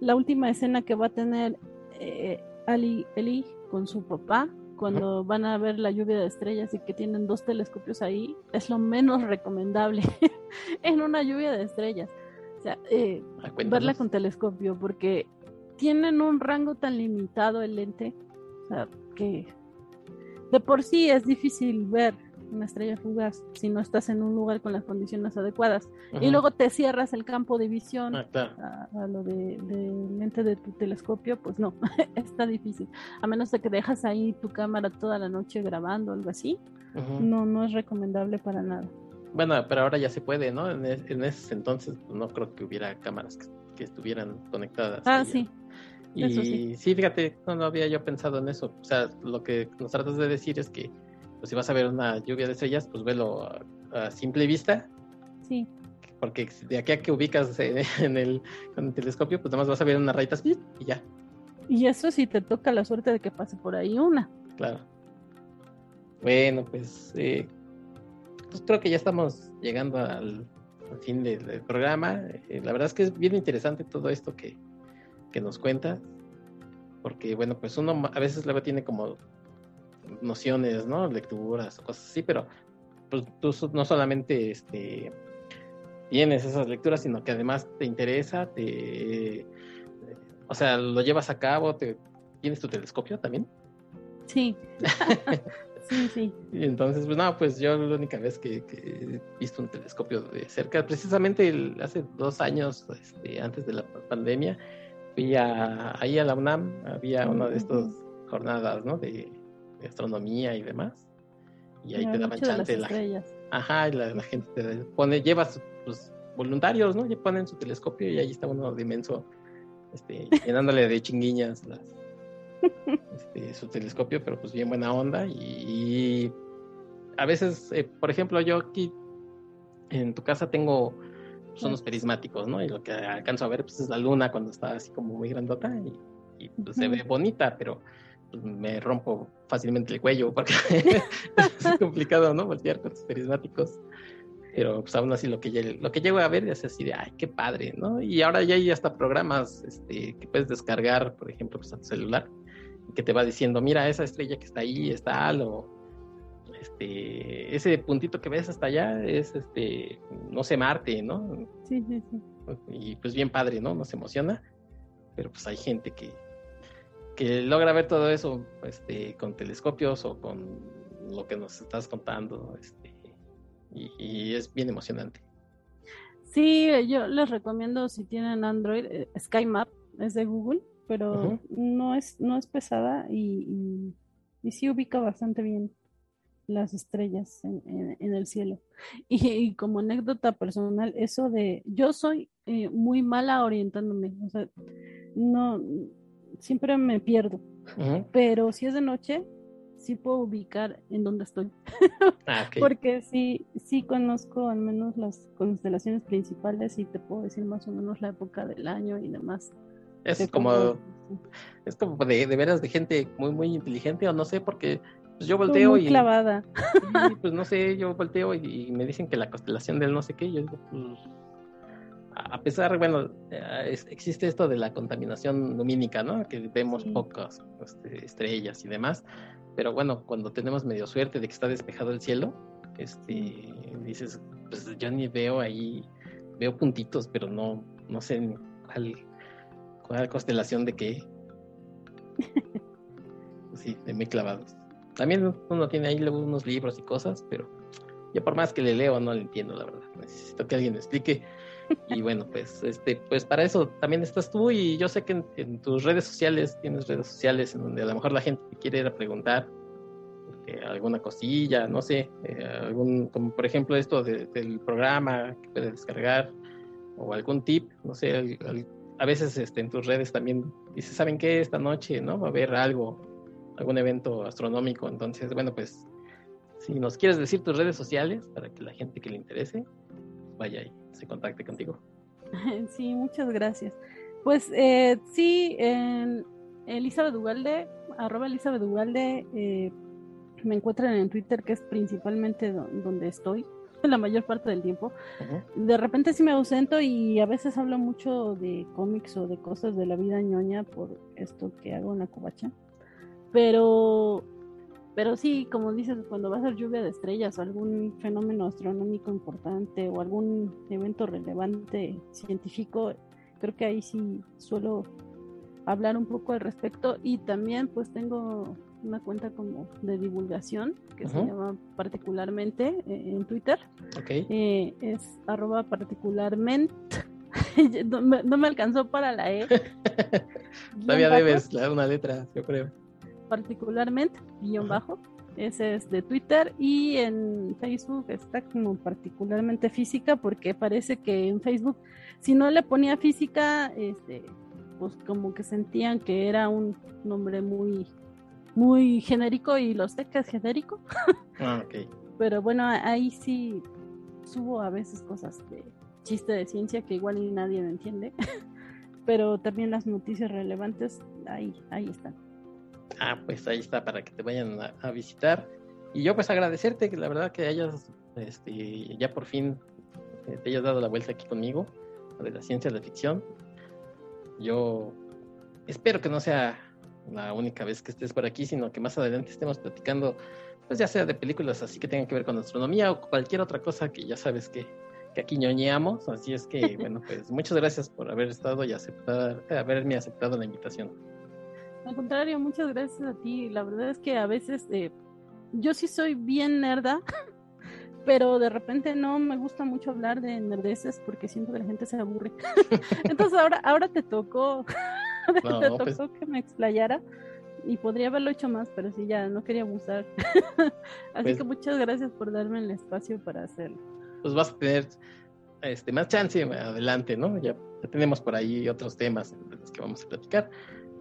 la última escena que va a tener eh, Ali Eli con su papá cuando van a ver la lluvia de estrellas y que tienen dos telescopios ahí, es lo menos recomendable en una lluvia de estrellas. O sea, eh, verla con telescopio, porque tienen un rango tan limitado el lente, o sea, que de por sí es difícil ver una estrella fugaz si no estás en un lugar con las condiciones adecuadas. Y luego te cierras el campo de visión ah, a, lo de, lente de tu telescopio, pues no, está difícil. A menos de que dejas ahí tu cámara toda la noche grabando algo así, no, no es recomendable para nada. Bueno, pero ahora ya se puede, ¿no? En, ese entonces pues, no creo que hubiera cámaras que, estuvieran conectadas. Ah, sí. Y sí. fíjate, no, no, había yo pensado en eso. O sea, lo que nos tratas de decir es que pues, si vas a ver una lluvia de estrellas, pues velo a, simple vista. Sí. Porque de aquí a que ubicas en el, con el telescopio, pues nada más vas a ver una rayita y ya. Y eso sí te toca la suerte de que pase por ahí una. Claro. Bueno, pues eh, pues creo que ya estamos llegando al, fin del, programa. Eh, la verdad es que es bien interesante todo esto que, nos cuenta, porque bueno, pues uno a veces luego tiene como nociones, ¿no? Lecturas o cosas así, pero pues tú no solamente este, tienes esas lecturas, sino que además te interesa, te, o sea, lo llevas a cabo, te, tienes tu telescopio también. Sí. Sí, sí. Y entonces, pues no, pues yo la única vez que, he visto un telescopio de cerca, precisamente hace dos años, este, antes de la pandemia, fui ahí a la UNAM, había una de estas jornadas, ¿no? De, astronomía y demás. Y ahí te daban chance. La, ajá, y la, gente te pone, lleva pues, voluntarios, ¿no? Y ponen su telescopio y ahí está uno de inmenso, este, llenándole de chinguiñas las este, su telescopio, pero pues bien buena onda. Y, a veces, eh, por ejemplo, yo aquí en tu casa tengo pues, unos prismáticos, ¿no? Y lo que alcanzo a ver pues, es la luna cuando está así como muy grandota y, pues, se ve bonita, pero pues, me rompo fácilmente el cuello porque es complicado, ¿no? Voltear con los prismáticos. Pero pues aún así lo que, lo que llego a ver es así de, ay, qué padre, ¿no? Y ahora ya hay hasta programas este, que puedes descargar, por ejemplo, pues a tu celular, que te va diciendo, mira, esa estrella que está ahí está o este, ese puntito que ves hasta allá es, este, no sé, Marte, ¿no? Sí, sí, sí. Y pues bien padre, ¿no? Nos emociona, pero pues hay gente que, que logra ver todo eso este, con telescopios o con lo que nos estás contando, este, y, es bien emocionante. Sí, yo les recomiendo si tienen Android, eh, SkyMap, es de Google pero no es no es pesada y, y, sí ubica bastante bien las estrellas en, el cielo. Y, como anécdota personal, eso de yo soy eh, muy mala orientándome, o sea, no siempre me pierdo, pero si es de noche, sí puedo ubicar en dónde estoy. Ah, Porque sí, sí conozco al menos las constelaciones principales y te puedo decir más o menos la época del año y demás. Es como, es como de, de, veras de gente muy, muy inteligente, o no sé, porque pues yo volteo muy y. clavada. pues no sé, yo volteo y, me dicen que la constelación del no sé qué, yo digo, pues. A pesar, bueno, eh, existe esto de la contaminación lumínica, ¿no? Que vemos pocas este, estrellas y demás, pero bueno, cuando tenemos medio suerte de que está despejado el cielo, este, dices, pues yo ni veo ahí, veo puntitos, pero no, no sé cuál, ¿Cuál constelación de qué? sí, de muy clavados. También uno tiene ahí unos libros y cosas, pero yo por más que le leo no le entiendo, la verdad. Necesito que alguien me explique. Y bueno, pues este, pues para eso también estás tú y yo sé que en, tus redes sociales tienes redes sociales en donde a lo mejor la gente quiere ir a preguntar eh, alguna cosilla, no sé, eh, algún, como por ejemplo esto del programa que puedes descargar o algún tip, no sé, a veces este, en tus redes también dices, ¿saben qué? Esta noche, ¿no? Va a haber algo, algún evento astronómico. Entonces, bueno, pues si nos quieres decir tus redes sociales para que la gente que le interese vaya y se contacte contigo. Sí, muchas gracias. Pues eh, sí, en Elizabeth Ugalde, arroba Elizabeth Ugalde, eh, me encuentran en Twitter, que es principalmente donde estoy. la mayor parte del tiempo. De repente sí me ausento y a veces hablo mucho de cómics o de cosas de la vida ñoña por esto que hago en la covacha. Pero, pero sí, como dices, cuando va a ser lluvia de estrellas o algún fenómeno astronómico importante o algún evento relevante científico, creo que ahí sí suelo hablar un poco al respecto y también pues tengo una cuenta como de divulgación que se llama particularmente eh, en Twitter. Okay. Eh, es arroba particularmente. no, me, alcanzó para la E. Todavía debes dar una letra, yo creo. Particularmente, guion bajo. Ese es de Twitter y en Facebook está como particularmente física porque parece que en Facebook si no le ponía física, este, pues como que sentían que era un nombre muy muy genérico y lo sé que es genérico. Ah, ok. Pero bueno, ahí sí subo a veces cosas de chiste de ciencia que igual ni nadie me entiende. Pero también las noticias relevantes ahí, ahí están. Ah, pues ahí está para que te vayan a, visitar. Y yo pues agradecerte que la verdad que hayas, este, ya por fin eh, te hayas dado la vuelta aquí conmigo de la ciencia de la ficción. Yo espero que no sea la única vez que estés por aquí, sino que más adelante estemos platicando, pues ya sea de películas así que tengan que ver con astronomía o cualquier otra cosa que ya sabes que, que aquí ñoñeamos. Así es que, bueno, pues muchas gracias por haber estado y aceptar, haberme aceptado la invitación. Al contrario, muchas gracias a ti. La verdad es que a veces eh, yo sí soy bien nerda, pero de repente no me gusta mucho hablar de nerdeces porque siento que la gente se aburre. Entonces ahora, ahora te tocó, te pues tocó que me explayara y podría haberlo hecho más, pero sí ya no quería abusar. Así pues que muchas gracias por darme el espacio para hacerlo. Pues vas a tener este, más chance adelante, ¿no? Ya, ya tenemos por ahí otros temas de los que vamos a platicar.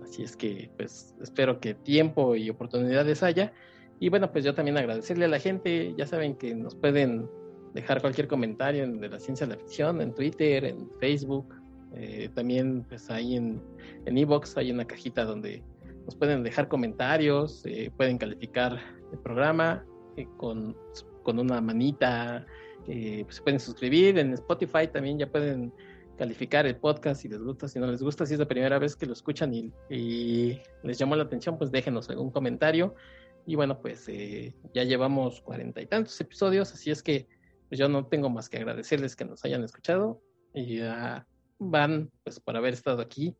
Así es que, pues, espero que tiempo y oportunidades haya. Y bueno, pues yo también agradecerle a la gente. Ya saben que nos pueden dejar cualquier comentario de la ciencia de la ficción en Twitter, en Facebook. Eh, también, pues ahí en Evox hay una cajita donde nos pueden dejar comentarios, eh, pueden calificar el programa eh, con, con, una manita, pues, se pueden suscribir. En Spotify también ya pueden calificar el podcast si les gusta, si no les gusta, si es la primera vez que lo escuchan y, les llamó la atención, pues déjenos algún comentario. Y bueno, pues eh, ya llevamos cuarenta y tantos episodios, así es que pues yo no tengo más que agradecerles que nos hayan escuchado y ya van pues por haber estado aquí.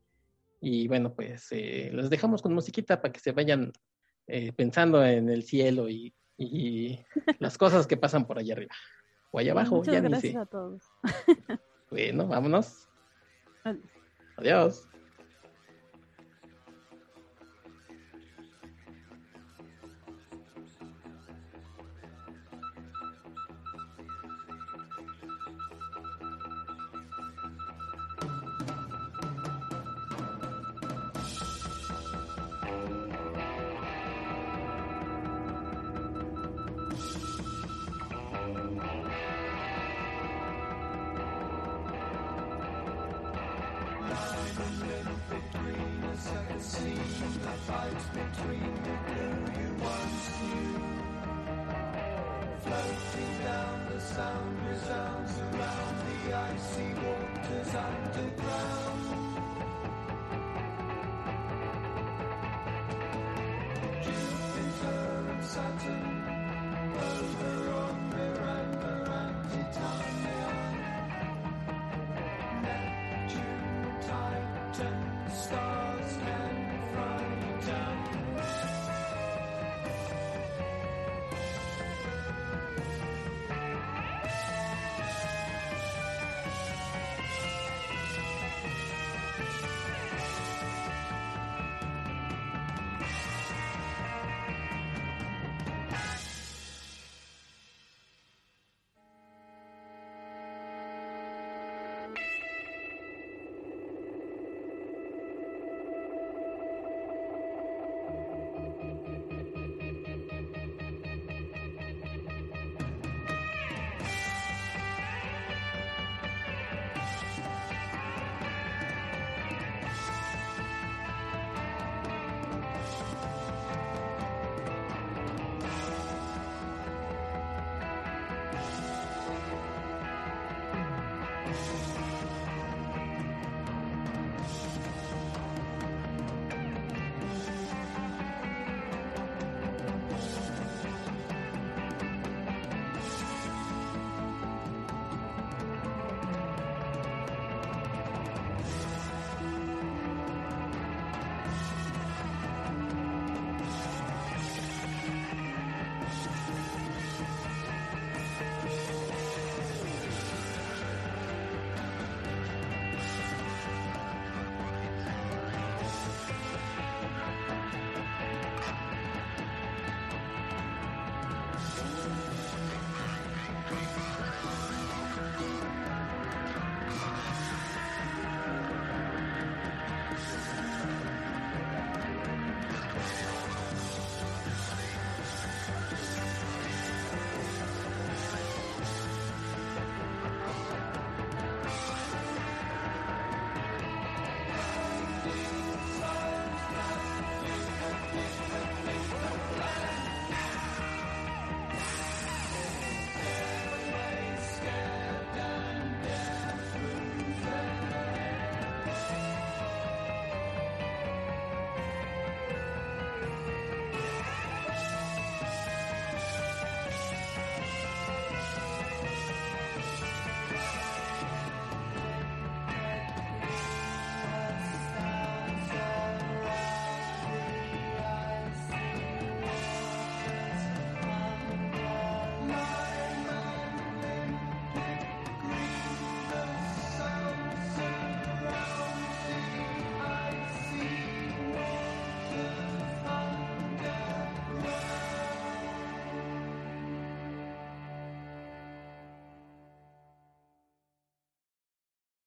Y bueno, pues eh, les dejamos con musiquita para que se vayan eh, pensando en el cielo y, y las cosas que pasan por allá arriba o allá abajo. Muchas gracias a todos. Bueno, vámonos. Adiós. time to grow.